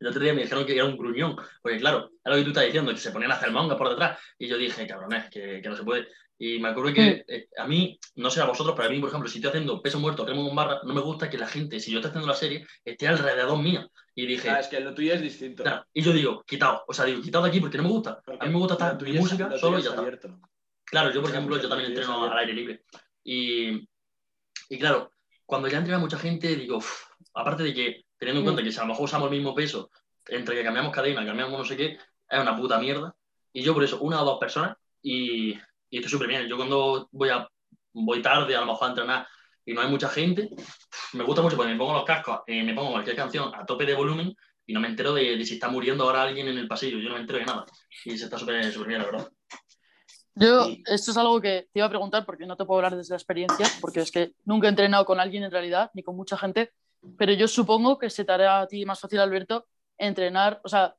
el otro día me dijeron que era un gruñón. Porque claro, es lo que tú estás diciendo, que se ponían a hacer manga por detrás. Y yo dije, cabrones, que, que no se puede. Y me acuerdo que eh, a mí, no sé a vosotros, pero a mí, por ejemplo, si estoy haciendo peso muerto, remo con barra, no me gusta que la gente, si yo estoy haciendo la serie, esté alrededor mía. Y dije, Ah, es que lo tuyo es distinto. Claro, y yo digo, quitado, o sea, digo, quitado de aquí porque no me gusta. A mí me gusta estar es- música lo solo y ya es está. abierto. Claro, yo por ejemplo, yo porque también es entreno abierto. al aire libre. Y, y claro, cuando ya entrena mucha gente, digo, aparte de que, teniendo en Mm. cuenta que si a lo mejor usamos el mismo peso, entre que cambiamos cadena, cambiamos no sé qué, es una puta mierda. Y yo por eso, una o dos personas, y, y estoy súper bien. Yo cuando voy, a, voy tarde, a lo mejor a entrenar, y no hay mucha gente, me gusta mucho porque me pongo los cascos, eh, me pongo cualquier canción a tope de volumen y no me entero de, de si está muriendo ahora alguien en el pasillo. Yo no me entero de nada. Y se está súper bien, la verdad. Yo, esto es algo que te iba a preguntar porque no te puedo hablar desde la experiencia, porque es que nunca he entrenado con alguien en realidad, ni con mucha gente, pero yo supongo que se te hará a ti más fácil, Alberto, entrenar, o sea,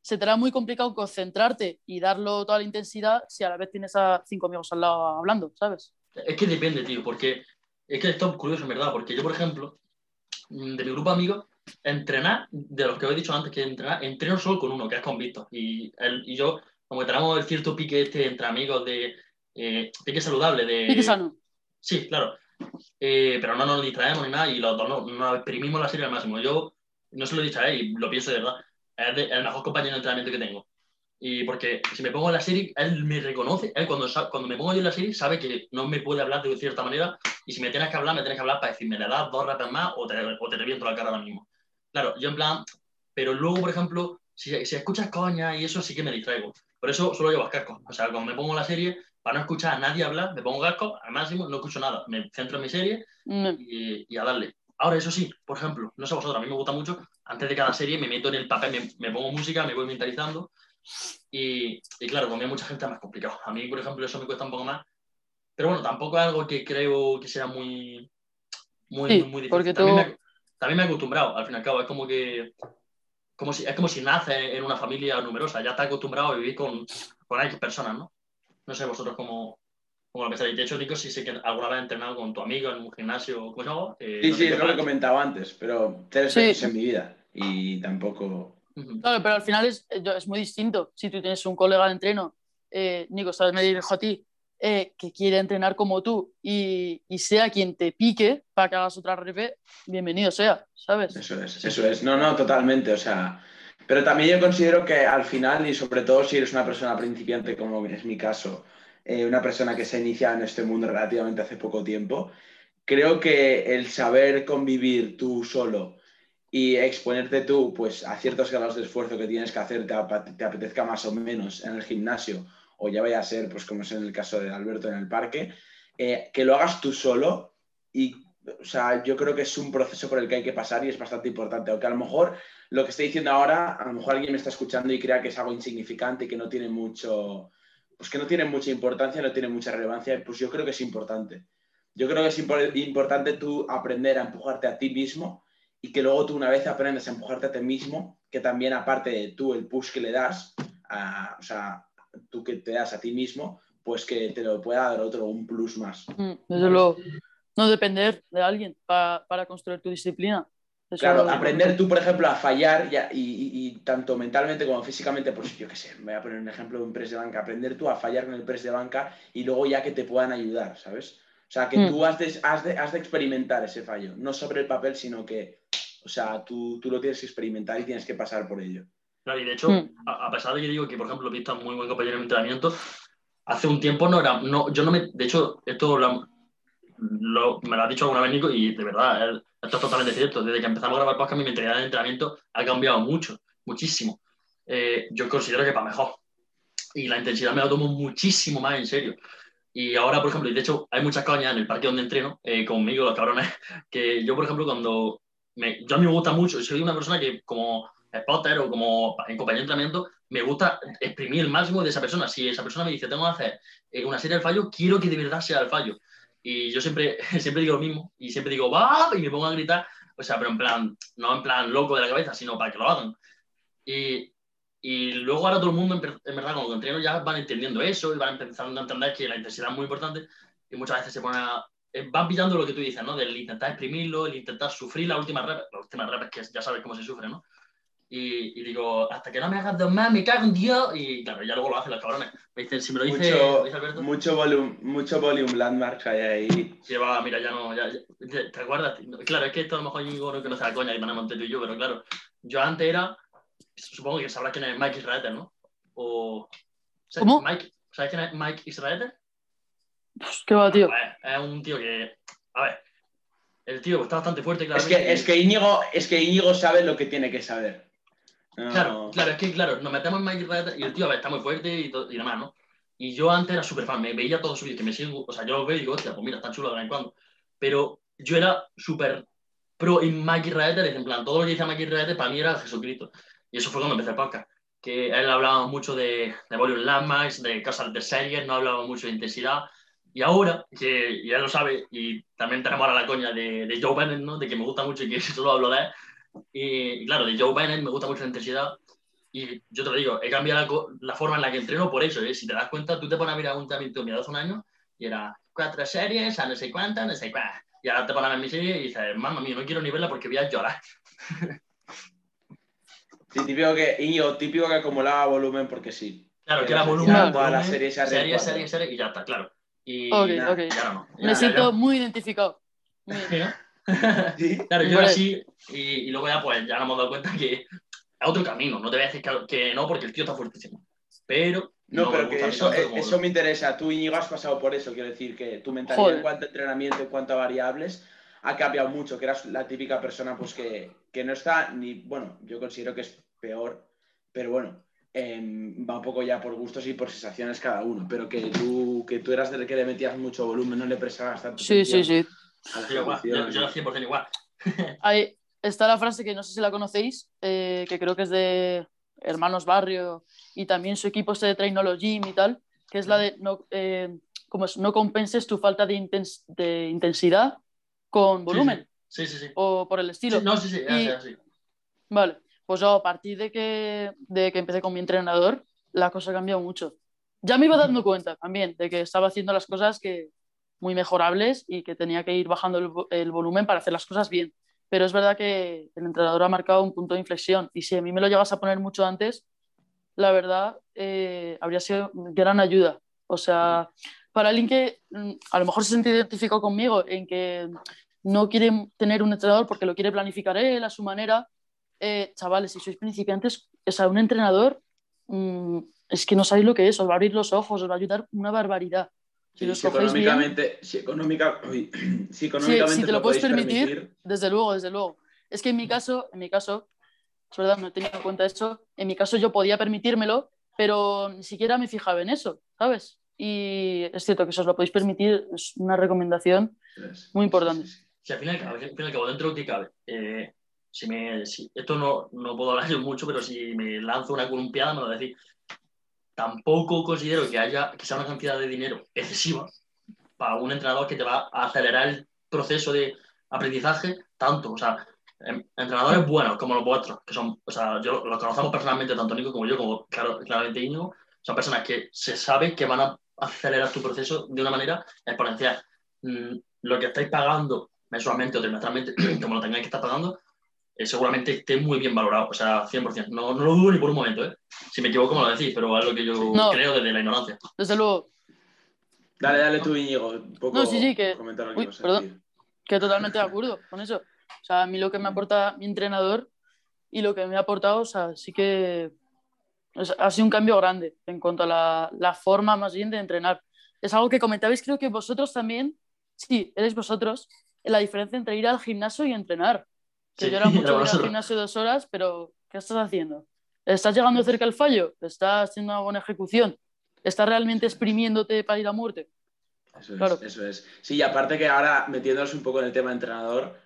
se te hará muy complicado concentrarte y darlo toda la intensidad si a la vez tienes a cinco amigos al lado hablando, ¿sabes? Es que depende, tío, porque es que esto es curioso, en verdad, porque yo, por ejemplo, mm, de mi grupo de amigos, entrenar, de los que os he dicho antes que entrenar, entreno solo con uno, que es con Víctor. Y, él, y yo, como que tenemos el cierto pique este entre amigos de eh, pique saludable, de... Pique sano. Sí, claro. Eh, pero no nos distraemos ni nada y los dos no- nos exprimimos la serie al máximo. Yo no se lo he dicho a él y lo pienso de verdad. Es de- el mejor compañero de entrenamiento que tengo. Y porque si me pongo en la serie, él me reconoce. Él cuando, cuando me pongo yo en la serie sabe que no me puede hablar de cierta manera y si me tienes que hablar, me tienes que hablar para decirme, le das dos ratas más o te, o te reviento la cara ahora mismo. Claro, yo en plan, pero luego, por ejemplo, si, si escuchas coña y eso sí que me distraigo. Por eso solo llevo cascos. O sea, cuando me pongo en la serie, para no escuchar a nadie hablar, me pongo cascos, al máximo no escucho nada. Me centro en mi serie Mm, y, y a darle. Ahora, eso sí, por ejemplo, no sé vosotros, a mí me gusta mucho, antes de cada serie me meto en el papel, me, me pongo música, me voy mentalizando y, y claro, conmigo mucha gente es más complicado. A mí, por ejemplo, eso me cuesta un poco más. Pero bueno, tampoco es algo que creo que sea muy, muy, Sí, muy, muy difícil. porque también, tú- me, también me he acostumbrado, al fin y al cabo, es como que como si, es como si naces en una familia numerosa, ya estás acostumbrado a vivir con, con X personas, ¿no? No sé vosotros cómo, cómo lo pensáis. De hecho, Nico, sí sé que alguna vez has entrenado con tu amigo en un gimnasio, ¿cómo se llama? Eh, Sí, no sé sí, es lo que he comentado antes, pero tres Sí. veces en mi vida y tampoco... Claro, pero al final es, es muy distinto. Si tú tienes un colega de entreno, eh, Nico, vez me dirijo a ti, eh, que quiere entrenar como tú y, y sea quien te pique para que hagas otra rep, bienvenido sea, ¿sabes? Eso es, eso es. No, no, totalmente. O sea, pero también yo considero que al final, y sobre todo si eres una persona principiante, como es mi caso, eh, una persona que se ha iniciado en este mundo relativamente hace poco tiempo, creo que el saber convivir tú solo y exponerte tú pues, a ciertos grados de esfuerzo que tienes que hacer, te, ap- te apetezca más o menos en el gimnasio, o ya vaya a ser, pues como es en el caso de Alberto en el parque, eh, que lo hagas tú solo y o sea, yo creo que es un proceso por el que hay que pasar y es bastante importante. Aunque a lo mejor lo que estoy diciendo ahora, a lo mejor alguien me está escuchando y crea que es algo insignificante y que no tiene mucho, pues que no tiene mucha importancia, no tiene mucha relevancia, pues yo creo que es importante. Yo creo que es importante tú aprender a empujarte a ti mismo y que luego tú una vez aprendes a empujarte a ti mismo, que también aparte de tú el push que le das, o sea, tú que te das a ti mismo, pues que te lo pueda dar otro, un plus más. Mm, desde luego, no depender de alguien para construir tu disciplina. claro, aprender tú, por ejemplo, a fallar y, tanto mentalmente como físicamente, pues yo qué sé, me voy a poner un ejemplo de un press de banca, aprender tú a fallar con el press de banca y luego ya que te puedan ayudar, ¿sabes? O sea, que mm. tú has de, has, de, experimentar ese fallo, no sobre el papel, sino que, o sea, tú, tú lo tienes que experimentar y tienes que pasar por ello. Claro, y de hecho, mm. a, pesar de que digo que, por ejemplo, Pista es muy buen compañero en entrenamiento, hace un tiempo no era, no, yo no me, de hecho, esto lo, me lo ha dicho alguna vez Nico y de verdad, esto es totalmente cierto. Desde que empezamos a grabar podcast, mi mentalidad de entrenamiento ha cambiado mucho, muchísimo. Eh, yo considero que para mejor. Y la intensidad me la tomo muchísimo más en serio. Y ahora, por ejemplo, y de hecho hay muchas coñas en el parque donde entreno, eh, conmigo, los cabrones, que yo, por ejemplo, cuando me, yo a mí me gusta mucho, soy una persona que como spotter o como en compañía de entrenamiento, me gusta exprimir el máximo de esa persona. Si esa persona me dice, tengo que hacer eh, una serie de fallos, quiero que de verdad sea el fallo. Y yo siempre, siempre digo lo mismo, y siempre digo, va, y me pongo a gritar, o sea, pero en plan, no en plan loco de la cabeza, sino para que lo hagan. Y, y luego ahora todo el mundo, en verdad, cuando entreno ya van entendiendo eso y van empezando a entender que la intensidad es muy importante y muchas veces se ponen a, eh, van pillando lo que tú dices, ¿no? Del intentar exprimirlo, el intentar sufrir la última rep, la última rep es que ya sabes cómo se sufre, ¿no? Y, y, digo, hasta que no me hagas dos más, me cago en Dios. Y claro, ya luego lo hacen los cabrones. Me dicen, si me lo dice, mucho, dice Alberto. Mucho volumen, mucho volume landmarks hay ahí. Sí, va, mira, ya no. Ya, ¿Te acuerdas? Claro, es que esto a lo mejor yo no conoce la coña que tú y yo, pero claro, yo antes era supongo que sabrás quién es Mike Israeter, ¿no? O, ¿Cómo? Mike, ¿Sabes quién es Mike Israeter? Pues, ¿Qué va, tío? es un tío que. A ver. El tío está bastante fuerte, claro. Es que, es, que Íñigo, es que Íñigo sabe lo que tiene que saber. Claro, claro, es que, claro, nos metemos en Mike Israeter y el tío, a ver, está muy fuerte y, y demás, ¿no? Y yo antes era súper fan, me veía todos sus vídeos, que me sigo, o sea, yo los veo y digo, hostia, pues mira, está chulo de vez en cuando. Pero yo era súper pro en Mike Israeter, en plan, todo lo que dice Israeter para mí era Jesucristo. Y eso fue cuando empecé el podcast. Que él hablaba mucho de, de volume landmarks, de cosas de series, no hablaba mucho de intensidad. Y ahora, que ya lo sabe, y también tenemos ahora la coña de, de Joe Bennett, ¿no? De que me gusta mucho y que solo hablo de él. Y, claro, de Joe Bennett me gusta mucho la intensidad. Y yo te lo digo, he cambiado la, forma en la que entreno por eso. ¿eh? Si te das cuenta, tú te pones a mirar un entrenamiento mío hace un año y era cuatro series, a no sé cuántas, no sé cuántas. Y ahora te pones a ver mi serie y dices, mamá mía, no quiero ni verla porque voy a llorar. Sí, típico que, Iño, típico que acumulaba volumen porque sí. Claro, que era volumen. Toda la serie, serie, serie, serie, y ya está, claro. Y ok, ok. Ya no, Me siento muy identificado. ¿Sí? Claro, yo así, y, y, luego ya pues ya nos hemos dado cuenta que es otro camino. No te voy a decir que, no, porque el tío está fuertísimo. Pero no, pero que eso, eso me interesa. Tú, Íñigo, has pasado por eso. Quiero decir que tu mentalidad en cuanto a entrenamiento, en cuanto a variables, ha cambiado mucho, que eras la típica persona pues que, que no está ni, bueno, yo considero que es peor, pero bueno, em, va un poco ya por gustos y por sensaciones cada uno, pero que tú, que tú eras del que le metías mucho volumen, no le prestabas tanto. Sí, sí, sí. Yo, yo, yo 100% igual. Ahí está la frase que no sé si la conocéis, eh, que creo que es de Hermanos Barrio y también su equipo este de Trainology y tal, que es la de no, eh, como es, no compenses tu falta de, de intensidad con volumen. Sí, sí, sí. O por el estilo. no, sí, sí, sí. Vale, pues yo a partir de que, de que empecé con mi entrenador, la cosa ha cambiado mucho. Ya me iba dando cuenta también de que estaba haciendo las cosas que muy mejorables y que tenía que ir bajando el, el volumen para hacer las cosas bien. Pero es verdad que el entrenador ha marcado un punto de inflexión y si a mí me lo llevas a poner mucho antes, la verdad eh, habría sido gran ayuda. O sea, para alguien que mm, a lo mejor se siente identificado conmigo en que no quiere tener un entrenador porque lo quiere planificar él a su manera, eh, chavales, si sois principiantes, o sea, un entrenador mm, es que no sabéis lo que es, os va a abrir los ojos, os va a ayudar una barbaridad. Si, económicamente, si, económica, si, económicamente te lo, puedes permitir, desde luego, desde luego. Es que en mi caso, en mi caso, es verdad, no he tenido en cuenta eso, en mi caso yo podía permitírmelo, pero ni siquiera me fijaba en eso, ¿sabes? Y es cierto que si os lo podéis permitir, es una recomendación muy importante. si al final, al fin y al cabo, dentro de lo que cabe, eh, si me, si, esto no, no puedo hablar yo mucho, pero si me lanzo una columpiada, me lo decir. Tampoco considero que haya que sea una cantidad de dinero excesiva para un entrenador que te va a acelerar el proceso de aprendizaje tanto. O sea, em, entrenadores buenos como los vuestros, que son, o sea, yo los conocemos personalmente, tanto Nico como yo, como claro, claramente Íñigo, son personas que se sabe que van a acelerar tu proceso de una manera exponencial. Mm, lo que estáis pagando mensualmente o trimestralmente, como lo tengáis que estar pagando, eh, seguramente esté muy bien valorado, o sea, 100%. No, no lo dudo ni por un momento, ¿eh? Si me equivoco, me lo decís, pero es lo que yo No. creo desde la ignorancia. Desde luego, Dale, dale tú, Íñigo. Un poco No, sí, sí, que- que uy, a perdón. que totalmente de acuerdo con eso. O sea, a mí lo que me aporta mi entrenador y lo que me ha aportado, o sea, sí que es- ha sido un cambio grande en cuanto a la, la forma más bien de entrenar. Es algo que comentabais, creo que vosotros también, sí, eres vosotros, la diferencia entre ir al gimnasio y entrenar. Que Sí, yo era mucho ir al gimnasio dos horas, pero ¿qué estás haciendo? ¿Estás llegando cerca al fallo? ¿Estás haciendo una buena ejecución? ¿Estás realmente exprimiéndote para ir a muerte? Eso es, Claro. eso es. Sí, y aparte que ahora, metiéndonos un poco en el tema de entrenador,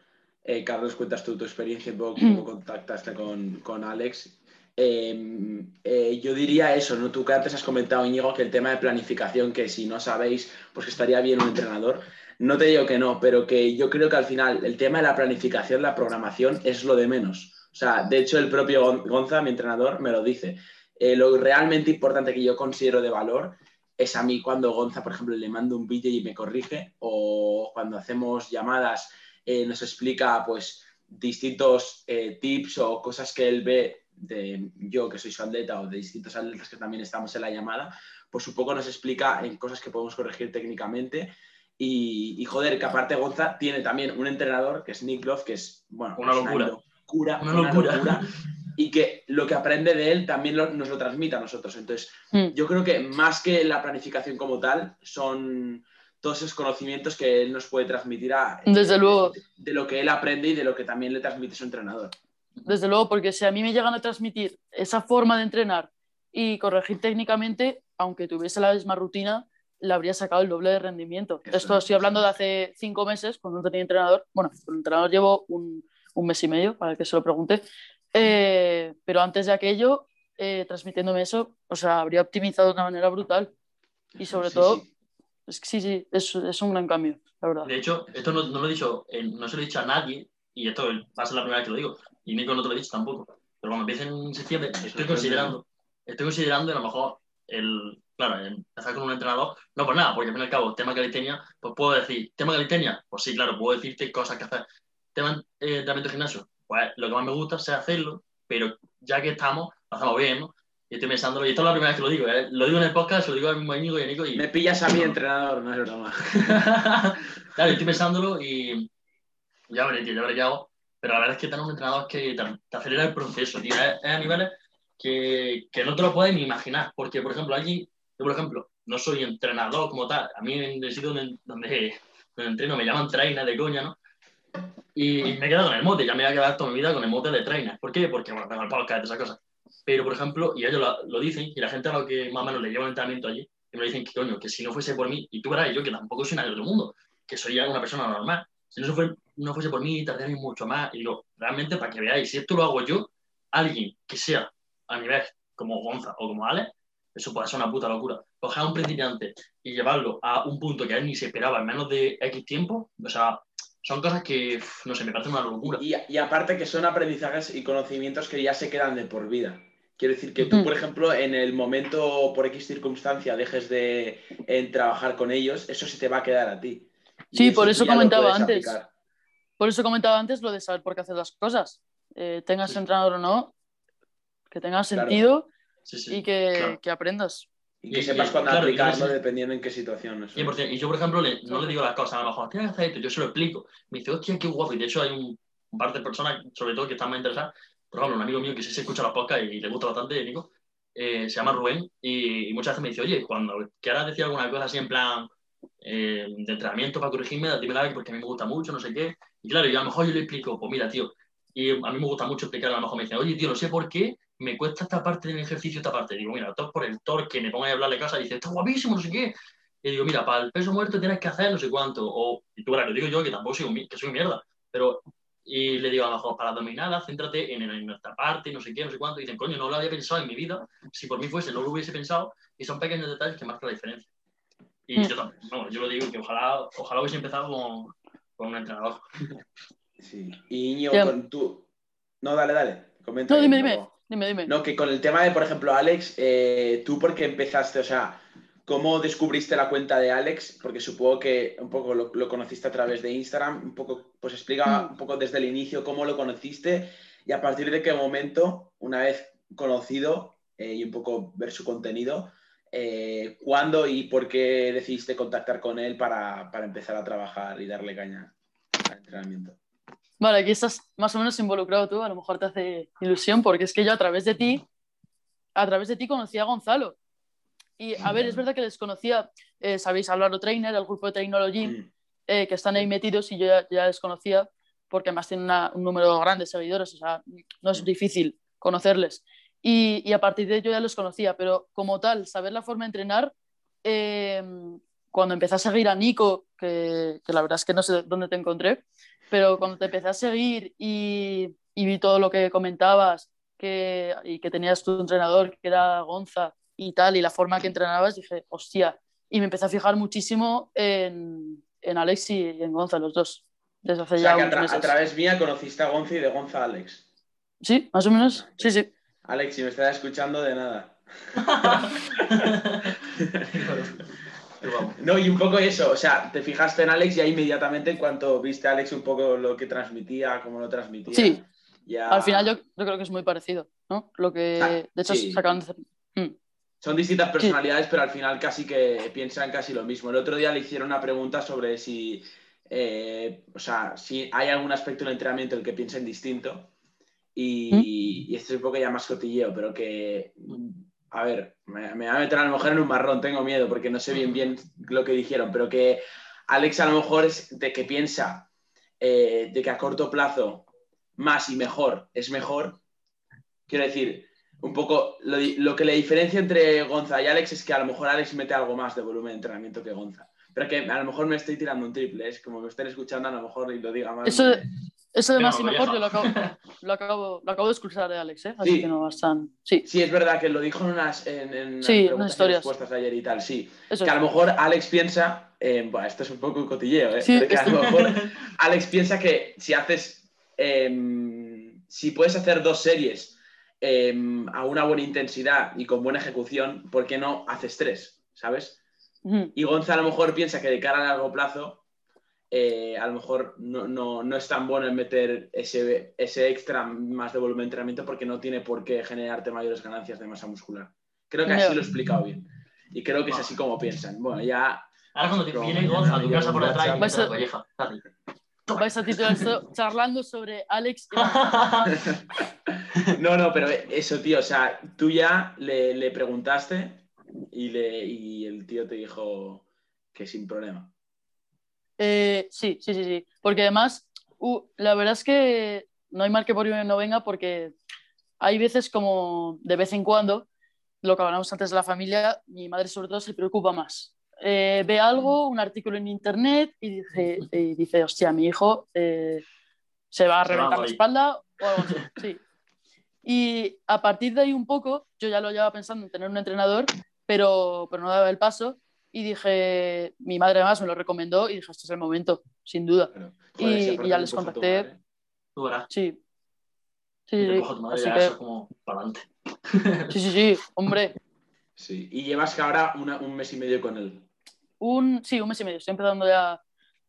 eh, Carlos, cuentas tú tu experiencia, un poco cómo contactaste con, con Alex. Eh, eh, yo diría eso, ¿no? Tú que antes has comentado, Íñigo, que el tema de planificación, que si no sabéis, pues que estaría bien un entrenador. No te digo que no, pero que yo creo que al final el tema de la planificación, la programación, es lo de menos. O sea, de hecho, el propio Gon- Gonza, mi entrenador, me lo dice. Eh, lo realmente importante que yo considero de valor es a mí cuando Gonza, por ejemplo, le mando un vídeo y me corrige, o cuando hacemos llamadas eh, nos explica pues distintos tips o cosas que él ve de yo que soy su atleta o de distintos atletas que también estamos en la llamada, pues un poco nos explica en cosas que podemos corregir técnicamente y, y, joder, que aparte Gonza tiene también un entrenador que es Nick Love, que es, bueno, Una es locura. locura, Una locura. locura, y que lo que aprende de él también lo- nos lo transmite a nosotros. Entonces, Mm. yo creo que más que la planificación como tal, son todos esos conocimientos que él nos puede transmitir a, Desde de- luego. de lo que él aprende y de lo que también le transmite su entrenador. Desde luego, porque si a mí me llegan a transmitir esa forma de entrenar y corregir técnicamente, aunque tuviese la misma rutina, le habría sacado el doble de rendimiento. Esto es, estoy hablando de hace cinco meses, cuando no tenía entrenador. Bueno, con el entrenador llevo un, un mes y medio, para el que se lo pregunte. Eh, pero antes de aquello, eh, transmitiéndome eso, o sea, habría optimizado de una manera brutal. Y sobre Sí, todo, sí. es sí, sí, es, es un gran cambio, la verdad. De hecho, esto no, no lo he dicho, eh, no se lo he dicho a nadie, y esto va a ser la primera vez que lo digo, y Nico no te lo he dicho tampoco. Pero cuando empiece en septiembre, estoy considerando, estoy considerando a lo mejor el, claro, empezar con un entrenador, no por nada, porque al fin y al cabo, tema calistenia, pues puedo decir, tema calistenia, pues sí, claro, puedo decirte cosas que hacer. Tema eh, entrenamiento de gimnasio, pues lo que más me gusta es hacerlo, pero ya que estamos, lo hacemos bien, ¿no? Y estoy pensándolo, y esto es la primera vez que lo digo, ¿eh? lo digo en el podcast, lo digo a mi amigo y a Nico, y Me pillas a mi entrenador, no es broma. claro, estoy pensándolo y ya veré, tío, ya veré qué hago. Pero la verdad es que tener un entrenador que te, te acelera el proceso, tío. Es, es a niveles que, que no te lo puedes ni imaginar. Porque, por ejemplo, allí, yo, por ejemplo, no soy entrenador como tal. A mí en el sitio donde, donde, donde entreno me llaman trainer de coña, ¿no? Y me he quedado con el mote, ya me voy a quedar toda mi vida con el mote de trainer. ¿Por qué? Porque, bueno, tengo el podcast de esas cosas. Pero, por ejemplo, y ellos lo, lo dicen, y la gente a lo que más o menos le lleva el entrenamiento allí, y me dicen que, coño, que si no fuese por mí, y tú verás, yo que tampoco soy nadie del otro mundo, que soy una persona normal, si no, fue- no fuese por mí, tardaría mucho más. Y digo, realmente, para que veáis, si esto lo hago yo, alguien que sea a nivel como Gonza o como Alex, eso puede ser una puta locura. Coger a un principiante y llevarlo a un punto que él ni se esperaba en menos de X tiempo, o sea, son cosas que, no sé, me parecen una locura. Y, y aparte que son aprendizajes y conocimientos que ya se quedan de por vida. Quiero decir que tú, por ejemplo, en el momento, por X circunstancia, dejes de en trabajar con ellos, eso se te va a quedar a ti. Sí, por eso comentaba antes. aplicar. Por eso comentaba antes lo de saber por qué hacer las cosas. Eh, tengas Sí. entrenador o no, que tenga Claro. sentido Sí, sí. y que, claro. que aprendas. Y que Y- sepas cuándo claro, aplicarlo dependiendo en qué situación. eso 100%. Y yo, por ejemplo, le- no le digo las cosas, a lo mejor, tienes que hacer esto, yo se lo explico. Me dice, hostia, qué guapo. Y de hecho hay un, un par de personas, sobre todo, que están más interesadas. Por ejemplo, un amigo mío que sí se escucha los podcasts y le gusta bastante, Nico, eh, se llama Rubén, y, y muchas veces me dice, oye, cuando quieras decir alguna cosa así en plan eh, de entrenamiento para corregirme, dímela porque a mí me gusta mucho, no sé qué. Y claro, y a lo mejor yo le explico, pues mira, tío, y a mí me gusta mucho explicar, a lo mejor me dicen, oye, tío, no sé por qué me cuesta esta parte de mi ejercicio, esta parte. Digo, mira, es por el torque, me pongo a hablarle cosas y dice, está guapísimo, no sé qué. y digo, mira, para el peso muerto tienes que hacer no sé cuánto. O, y tú, lo digo yo, que tampoco soy, que soy mierda. Pero, y le digo, a lo mejor, para abdominales, céntrate en, en nuestra parte, no sé qué, no sé cuánto. Dicen, coño, no lo había pensado en mi vida. Si por mí fuese, no lo hubiese pensado. Y son pequeños detalles que marcan la diferencia. Y Mm. yo también, no, yo lo digo, que ojalá, ojalá hubiese empezado con, con un entrenador. Sí. Y Íñigo, con tu... No, dale, dale. Comenta. No, dime, dime, dime, dime. No, que con el tema de, por ejemplo, Alex, eh, tú porque empezaste, o sea, ¿cómo descubriste la cuenta de Alex? Porque supongo que un poco lo, lo conociste a través de Instagram, un poco, pues explica Mm. un poco desde el inicio cómo lo conociste y a partir de qué momento, una vez conocido eh, y un poco ver su contenido, eh, ¿cuándo y por qué decidiste contactar con él para, para empezar a trabajar y darle caña al entrenamiento? Vale, aquí estás más o menos involucrado tú, a lo mejor te hace ilusión, porque es que yo a través de ti, a través de ti conocí a Gonzalo. Y a ver, es verdad que les conocía, eh, sabéis, Álvaro Trainer, el grupo de Technology, Mm. eh, que están ahí metidos y yo ya, ya les conocía, porque además tienen una- un número grande de seguidores, o sea, no es difícil conocerles. Y, y a partir de ello ya los conocía, pero como tal, saber la forma de entrenar, eh, cuando empecé a seguir a Nico, que, que la verdad es que no sé dónde te encontré, pero cuando te empecé a seguir y, y vi todo lo que comentabas que, y que tenías tu entrenador, que era Gonza y tal, y la forma que entrenabas, dije, hostia, y me empecé a fijar muchísimo en, en Alex y en Gonza, los dos, desde hace O sea, ya que a, tra- a meses. través mía conociste a Gonza y de Gonza a Alex. Sí, más o menos, sí, sí. Alex, si me estás escuchando, de nada. No, y un poco eso, o sea, te fijaste en Alex ya inmediatamente en cuanto viste a Alex un poco lo que transmitía, cómo lo transmitía. Sí. ya- Al final yo, yo creo que es muy parecido, ¿no? Lo que, Ah, de hecho, sí. hacer. Mm. Son distintas personalidades, pero al final casi que piensan casi lo mismo. El otro día le hicieron una pregunta sobre si, eh, o sea, si hay algún aspecto del entrenamiento en el que piensen distinto. Y, y esto es un poco ya más cotilleo, pero que, a ver, me, me va a meter a lo mejor en un marrón, tengo miedo porque no sé bien bien lo que dijeron, pero que Alex a lo mejor es de que piensa eh, de que a corto plazo más y mejor es mejor. Quiero decir, un poco lo, lo que le diferencia entre Gonza y Alex es que a lo mejor Alex mete algo más de volumen de entrenamiento que Gonza. Pero que a lo mejor me estoy tirando un triple, es como me estén escuchando a lo mejor y lo diga más. Eso, eso de más y mejor yo lo acabo, lo acabo, lo acabo de escuchar de Alex, ¿eh? Así Sí. que no están. Sí, Sí, es verdad que lo dijo en unas, en, en Sí, unas preguntas y historias. respuestas de ayer y tal, sí. eso Que a lo mejor Alex piensa, eh, bueno, esto es un poco cotilleo, ¿eh? Sí, a lo mejor Alex piensa que si haces, em, si puedes hacer dos series em, a una buena intensidad y con buena ejecución, ¿por qué no haces tres? ¿Sabes? Y Gonza a lo mejor piensa que de cara a largo plazo, eh, a lo mejor no, no- no es tan bueno en meter ese, ese extra más de volumen de entrenamiento porque no tiene por qué generarte mayores ganancias de masa muscular. Creo que así lo he explicado bien. Y creo que es así como piensan. Bueno, ya Ahora cuando te viene Gonza a tu casa por detrás Vais a- la. Vais a titular esto charlando sobre Alex. No, no, pero eso, tío, o sea, tú ya le, le preguntaste y, le, y el tío te dijo que sin problema. Eh, sí, sí, sí, sí. Porque además, uh, la verdad es que no hay mal que por bien no venga porque hay veces como de vez en cuando, lo que hablamos antes de la familia, mi madre sobre todo se preocupa más. Eh, ve algo, un artículo en internet y dice, y dice hostia, mi hijo eh, se va a reventar la morir". espalda o algo así. Sí. Y a partir de ahí un poco, yo ya lo llevaba pensando en tener un entrenador, pero, pero no daba el paso. Y dije, mi madre además me lo recomendó y dije, este es el momento, sin duda. Joder, Y- y ya les contacté. Tú verás. Sí. Sí, sí, madre Así ya que, eso como para adelante. sí, sí, sí, hombre. Sí, y llevas que ahora una- un mes y medio con él. Un, sí, un mes y medio. Estoy empezando ya.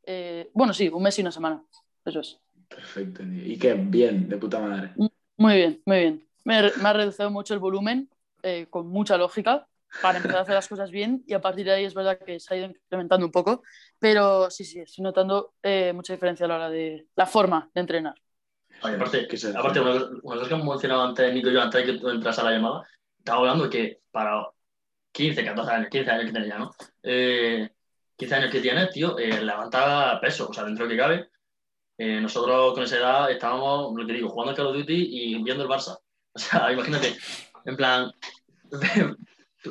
eh, bueno, sí, un mes y una semana. Eso es. Perfecto, tío. Y qué bien, de puta madre. Muy bien, muy bien. Me, me ha reducido mucho el volumen, eh, con mucha lógica, para empezar a hacer las cosas bien. Y a partir de ahí es verdad que se ha ido incrementando un poco. Pero sí, sí, estoy notando eh, mucha diferencia a la hora de la forma de entrenar. Oye, aparte, Que se- aparte una, cosa, una cosa que hemos mencionado antes, Nico y yo, antes de que tú entras a la llamada, estaba hablando de que para 15, 14 años, 15 años que tienes ya, ¿no? Eh, 15 años que tienes, tío, eh, levanta peso, o sea, dentro de lo que cabe. eh, nosotros con esa edad estábamos, lo que digo, jugando al Call of Duty y viendo el Barça. O sea, imagínate, en plan,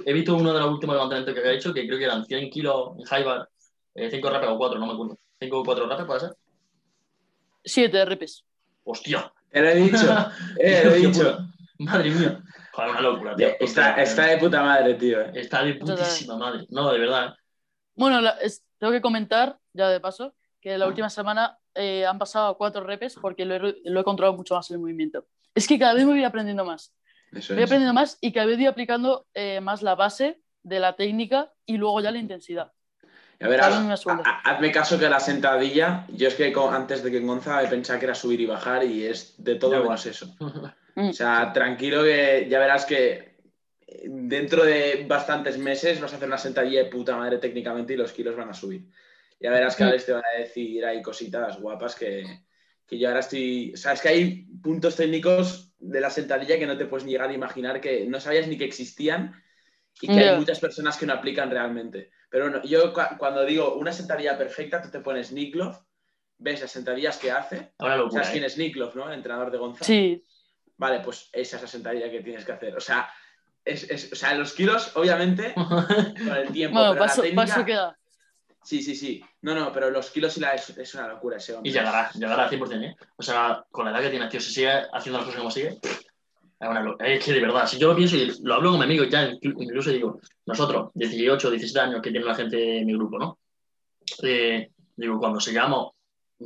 he visto uno de los últimos levantamientos que ha hecho, que creo que eran 100 kilos en high bar, 5 rapes o 4, no me acuerdo. 5 o 4 rapes, ¿puede ser? 7 repes. ¡Hostia! Te lo he dicho. Eh, lo he dicho. Madre mía. Joder, una locura, tío. Está, está de puta madre, tío. eh. Está de putísima madre. No, de verdad. Bueno, la- es- tengo que comentar, ya de paso, que la última semana eh, han pasado a 4 repes porque lo he, re- lo he controlado mucho más el movimiento. Es que cada vez me voy aprendiendo más. Eso Voy es. aprendiendo más y cada vez voy aplicando eh, más la base de la técnica y luego ya la intensidad. A ver, hazme caso que la sentadilla, yo es que antes de que en Gonza pensaba que era subir y bajar y es de todo menos ves. eso. Mm. O sea, tranquilo que ya verás que eh, dentro de bastantes meses vas a hacer una sentadilla de puta madre técnicamente y los kilos van a subir. Ya verás que Mm. Alex te van a decir ahí cositas guapas que, que yo ahora estoy... O sea, es que hay puntos técnicos de la sentadilla que no te puedes llegar a imaginar que no sabías ni que existían y que hay muchas personas que no aplican realmente. Pero bueno, yo cu- cuando digo una sentadilla perfecta, tú te pones Niklov, ves las sentadillas que hace. Una locura. ¿Sabes quién ¿eh? es Niklov, no? El entrenador de Gonza. Sí, Vale, pues esa es la sentadilla que tienes que hacer. O sea, es, es- o sea los kilos, obviamente, con el tiempo. bueno, pero paso, la técnica... paso queda. Sí, sí, sí. No, no, pero los kilos y la es, es una locura ese hombre. Y llegará, llegará al 100%, ¿eh? O sea, con la edad que tiene, tío, si sigue haciendo las cosas como sigue, es una locura. Es que de verdad, si yo lo pienso y lo hablo con mi amigo ya, inclu- incluso digo, nosotros, 18, 17 años que tiene la gente en mi grupo, ¿no? Eh, digo, cuando sigamos,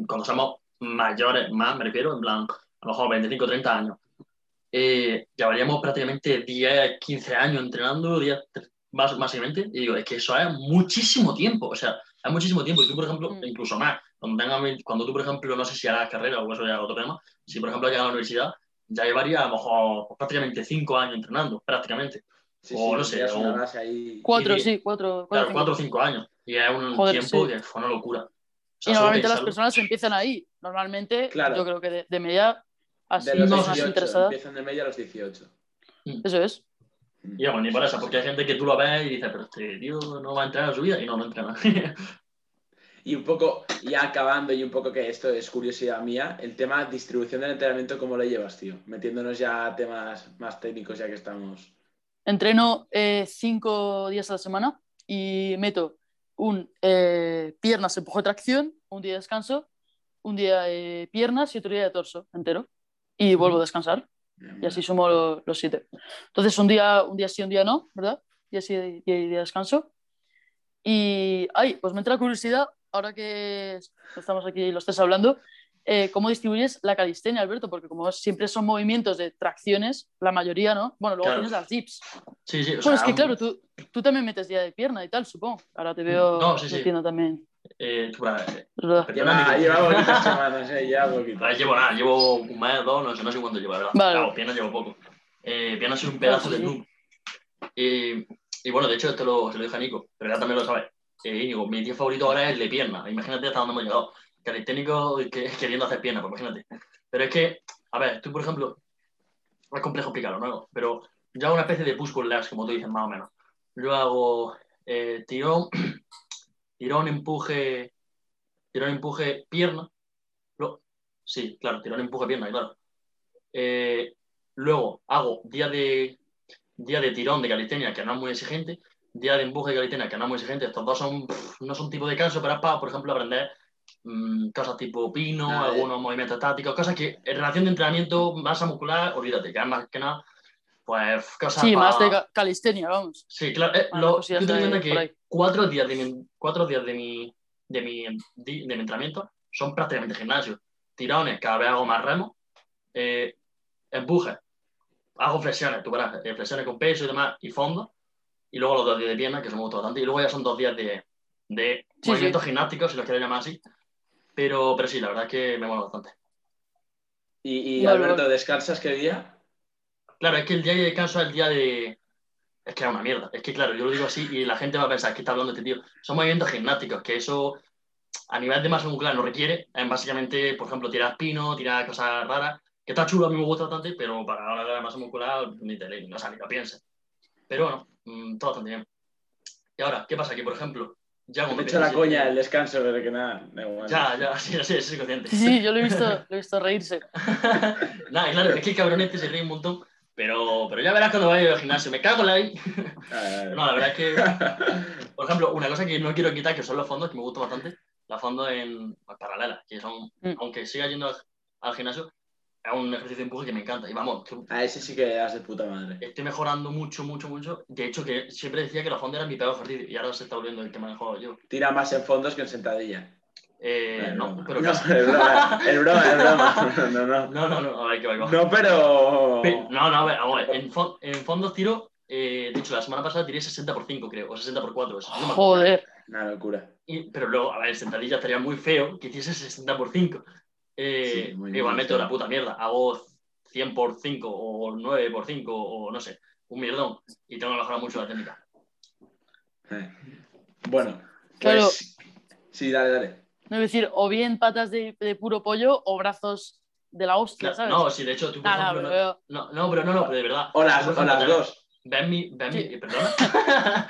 cuando somos mayores, más, me refiero, en plan, a lo mejor 25, 30 años, eh, llevaríamos prácticamente 10, 15 años entrenando, 10, más, básicamente, y digo, es que eso es muchísimo tiempo, o sea, es muchísimo tiempo, y tú, por ejemplo, Mm. incluso más, cuando, tengas cuando tú, por ejemplo, no sé si harás carrera o eso ya es otro tema, si, por ejemplo, llegas a la universidad, ya llevaría a lo mejor prácticamente 5 años entrenando, prácticamente, Sí, o sí, no sé, o- ahí. Cuatro, Y- sí, cuatro. claro, cinco. 4 o 5 años, y es un Joder, tiempo sí. que fue una locura. O Y sea, normalmente las personas empiezan ahí. Normalmente, Claro. yo creo que de, de media, así, De los no, personas 18, interesadas. empiezan de media a los 18. Eso es. Y bueno, ni por eso, porque hay gente que tú lo ves y dices, pero este tío no va a entrenar en su vida, y no, no entrena. Y un poco, ya acabando, y un poco que esto es curiosidad mía, el tema distribución del entrenamiento, ¿cómo lo llevas, tío? Metiéndonos ya a temas más técnicos, ya que estamos. Entreno eh, cinco días a la semana y meto un eh, piernas, empuje, tracción, un día de descanso, un día de piernas y otro día de torso entero. Y vuelvo a descansar. Y así sumo lo- los siete. Entonces, un día, un día sí, un día no, ¿verdad? Y así y, de descanso. Y, ay, pues me entra la curiosidad, ahora que estamos aquí los tres hablando, eh, ¿cómo distribuyes la calistenia, Alberto? Porque como siempre son movimientos de tracciones, la mayoría, ¿no? Bueno, luego Claro. tienes las dips. Sí, sí, o Bueno, sea, es que claro, tú, tú también metes día de pierna y tal, supongo. Ahora te veo No, sí, sí. metiendo también. Eh, tú, para- Es verdad. Lleva, lleva poquitas semanas, eh, ya poquito. Ah, llevo nada, llevo un mes, dos, no sé, no sé cuánto llevo, la ¿verdad? Vale. Claro, piernas llevo poco. Eh, piernas es un pedazo de sí. noob. Y, y bueno, de hecho, esto lo, se lo dije a Nico, pero ya también lo sabe. Eh, Íñigo, mi día favorito ahora es el de piernas. Imagínate hasta dónde hemos llegado. Calisténico que, queriendo hacer piernas, pues imagínate. Pero es que, a ver, tú, por ejemplo, es complejo explicarlo, ¿no? Pero yo hago una especie de push pull legs, como tú dices, más o menos. Yo hago eh, tirón, tirón, empuje, tirón, empuje, pierna. Lo- sí, claro, tirón, empuje, pierna, claro. Eh, luego hago día de, día de tirón de calistenia, que no es muy exigente, día de empuje de calistenia, que no es muy exigente. Estos dos son, pff, no son tipo de canso, pero es para, por ejemplo, aprender mm, cosas tipo pino, Ah, eh. algunos movimientos estáticos, cosas que en relación de entrenamiento, masa muscular, olvídate, que más que nada, pues cosas Sí, más de ca- calistenia, vamos. Sí, claro. eh, lo, cosillas tú ten en de- cuenta por ahí. que cuatro días, de mi, cuatro días de mi, de, mi, de mi entrenamiento son prácticamente gimnasio. Tirones, cada vez hago más remo. Eh, empuje, hago flexiones, tú verás, eh, flexiones con peso y demás, y fondo. Y luego los dos días de pierna, que me gusta bastante. Y luego ya son dos días de, de Sí, movimientos gimnásticos, si los quieres llamar así. Pero, pero sí, la verdad es que me mola bastante. Y, y Alberto. ¿descansas qué día? Claro, es que el día de descanso es el día de. Es que es una mierda. Es que, claro, yo lo digo así y la gente va a pensar que está hablando este tío. Son movimientos gimnásticos, que eso a nivel de masa muscular no requiere. Básicamente, por ejemplo, tirar pino, tirar cosas raras, que está chulo, a mí me gusta bastante, pero para ahora la masa muscular ni te le- no, o sea, ni lo pienses. Pero bueno, mm, todo bastante bien. Y ahora, ¿qué pasa? Que, por ejemplo, ya Me he hecho la coña el descanso, pero que nada, da igual. Ya, ya, sí, sí, soy consciente. Sí, sí, yo lo he visto, lo he visto reírse. Nada, claro, es que el cabrón este se ríe un montón Pero, pero ya verás cuando vaya al gimnasio. Me cago en la ahí. No, la verdad es que, por ejemplo, una cosa que no quiero quitar, que son los fondos, que me gustan bastante, los fondos en paralelas, que son, Mm. aunque siga yendo al, al gimnasio, es un ejercicio de empuje que me encanta. Y vamos, que A ese sí que das de puta madre. estoy mejorando mucho, mucho, mucho. De hecho, que siempre decía que los fondos eran mi peor ejercicio y ahora se está volviendo el que manejo yo. Tira más en fondos que en sentadilla. Eh, no, pero no, casi. es broma, es broma, es broma. No, no. No, no, no, a ver qué va. No, pero. Pe- No, no, a ver, a ver, en, fon- en fondos tiro, eh, de hecho, la semana pasada tiré 60 por 5, creo, o 60 por 4. eso, no. Joder. Una locura. Y- pero luego, a ver, sentadilla estaría muy feo que hiciese 60 por 5. Eh, Sí, muy igual bien, meto sí. la puta mierda. Hago 100 por 5 o 9 por 5 o no sé, un mierdón. Y tengo que mejorar mucho la técnica. Eh. Bueno, pues. Claro. Sí, dale, dale. No es decir, o bien patas de, de puro pollo o brazos de la hostia, Claro, ¿sabes? no, sí, de hecho, tú por ejemplo, pero- no, no, pero no, no, pero de verdad. O las, o las dos. Ves mi, mi- Sí. eh, perdona.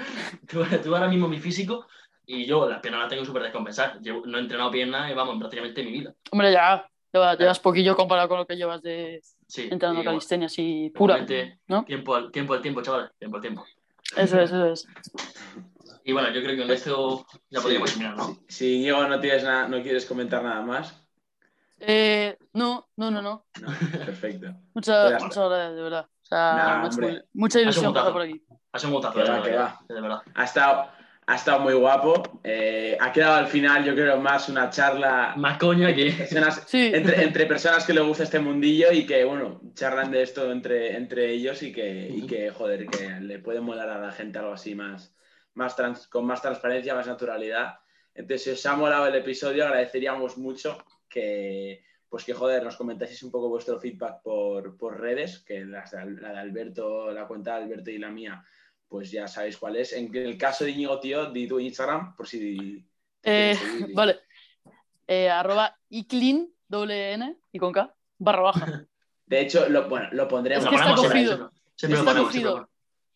tú, tú ahora mismo mi físico y yo las piernas las tengo súper descompensadas. Llevo- no he entrenado piernas, eh, vamos, en prácticamente mi vida. Hombre, ya. Llevas, llevas poquillo comparado con lo que llevas de Sí. entrenando y, calistenia así pura. ¿no? Tiempo al tiempo, al tiempo, chavales. Tiempo al tiempo. Eso es, eso es. Y bueno, yo creo que con esto ya podríamos Sí. terminar, ¿no? Si, si Diego no, tienes nada, no quieres comentar nada más. Eh, no, no, no, no. No, perfecto. Muchas, Pues gracias, de verdad. O sea, Nah, me ha hecho hombre. muy- mucha ilusión Ha sido un pasar por aquí. Ha sido un gustazo, de verdad, que va. de verdad. Ha estado, ha estado muy guapo. Eh, ha quedado al final, yo creo, más una charla Más coña que. personas- Sí, entre, entre personas que le gusta este mundillo y que, bueno, charlan de esto entre, entre ellos y que, y que, joder, que le puede molar a la gente algo así más, más trans- con más transparencia, más naturalidad. Entonces, si os ha molado el episodio, agradeceríamos mucho que, pues que, joder, nos comentaseis un poco vuestro feedback por, por redes, que las de Al- la de Alberto, la cuenta de Alberto y la mía, pues ya sabéis cuál es. En el caso de Íñigo, tío, di tu Instagram, por si... te eh, seguir. vale. Eh, arroba iclean, doble N y con K, barra baja. De hecho, lo, bueno, lo pondremos. Es que está cogido. siempre. Siempre lo Está ponemos,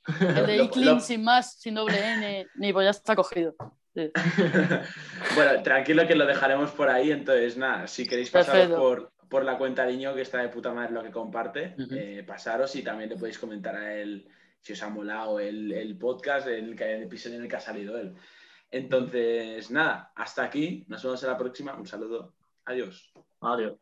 El de lo- sin más, sin doble N, ni pues ya está cogido. Sí. bueno, tranquilo que lo dejaremos por ahí. Entonces, nada, si queréis pasaros por, por la cuenta de Niño, que está de puta madre lo que comparte, eh, pasaros y también le podéis comentar a él si os ha molado el, el podcast, el, que- el episodio en el que ha salido él. Entonces, nada, hasta aquí. Nos vemos en la próxima. Un saludo. Adiós. Adiós.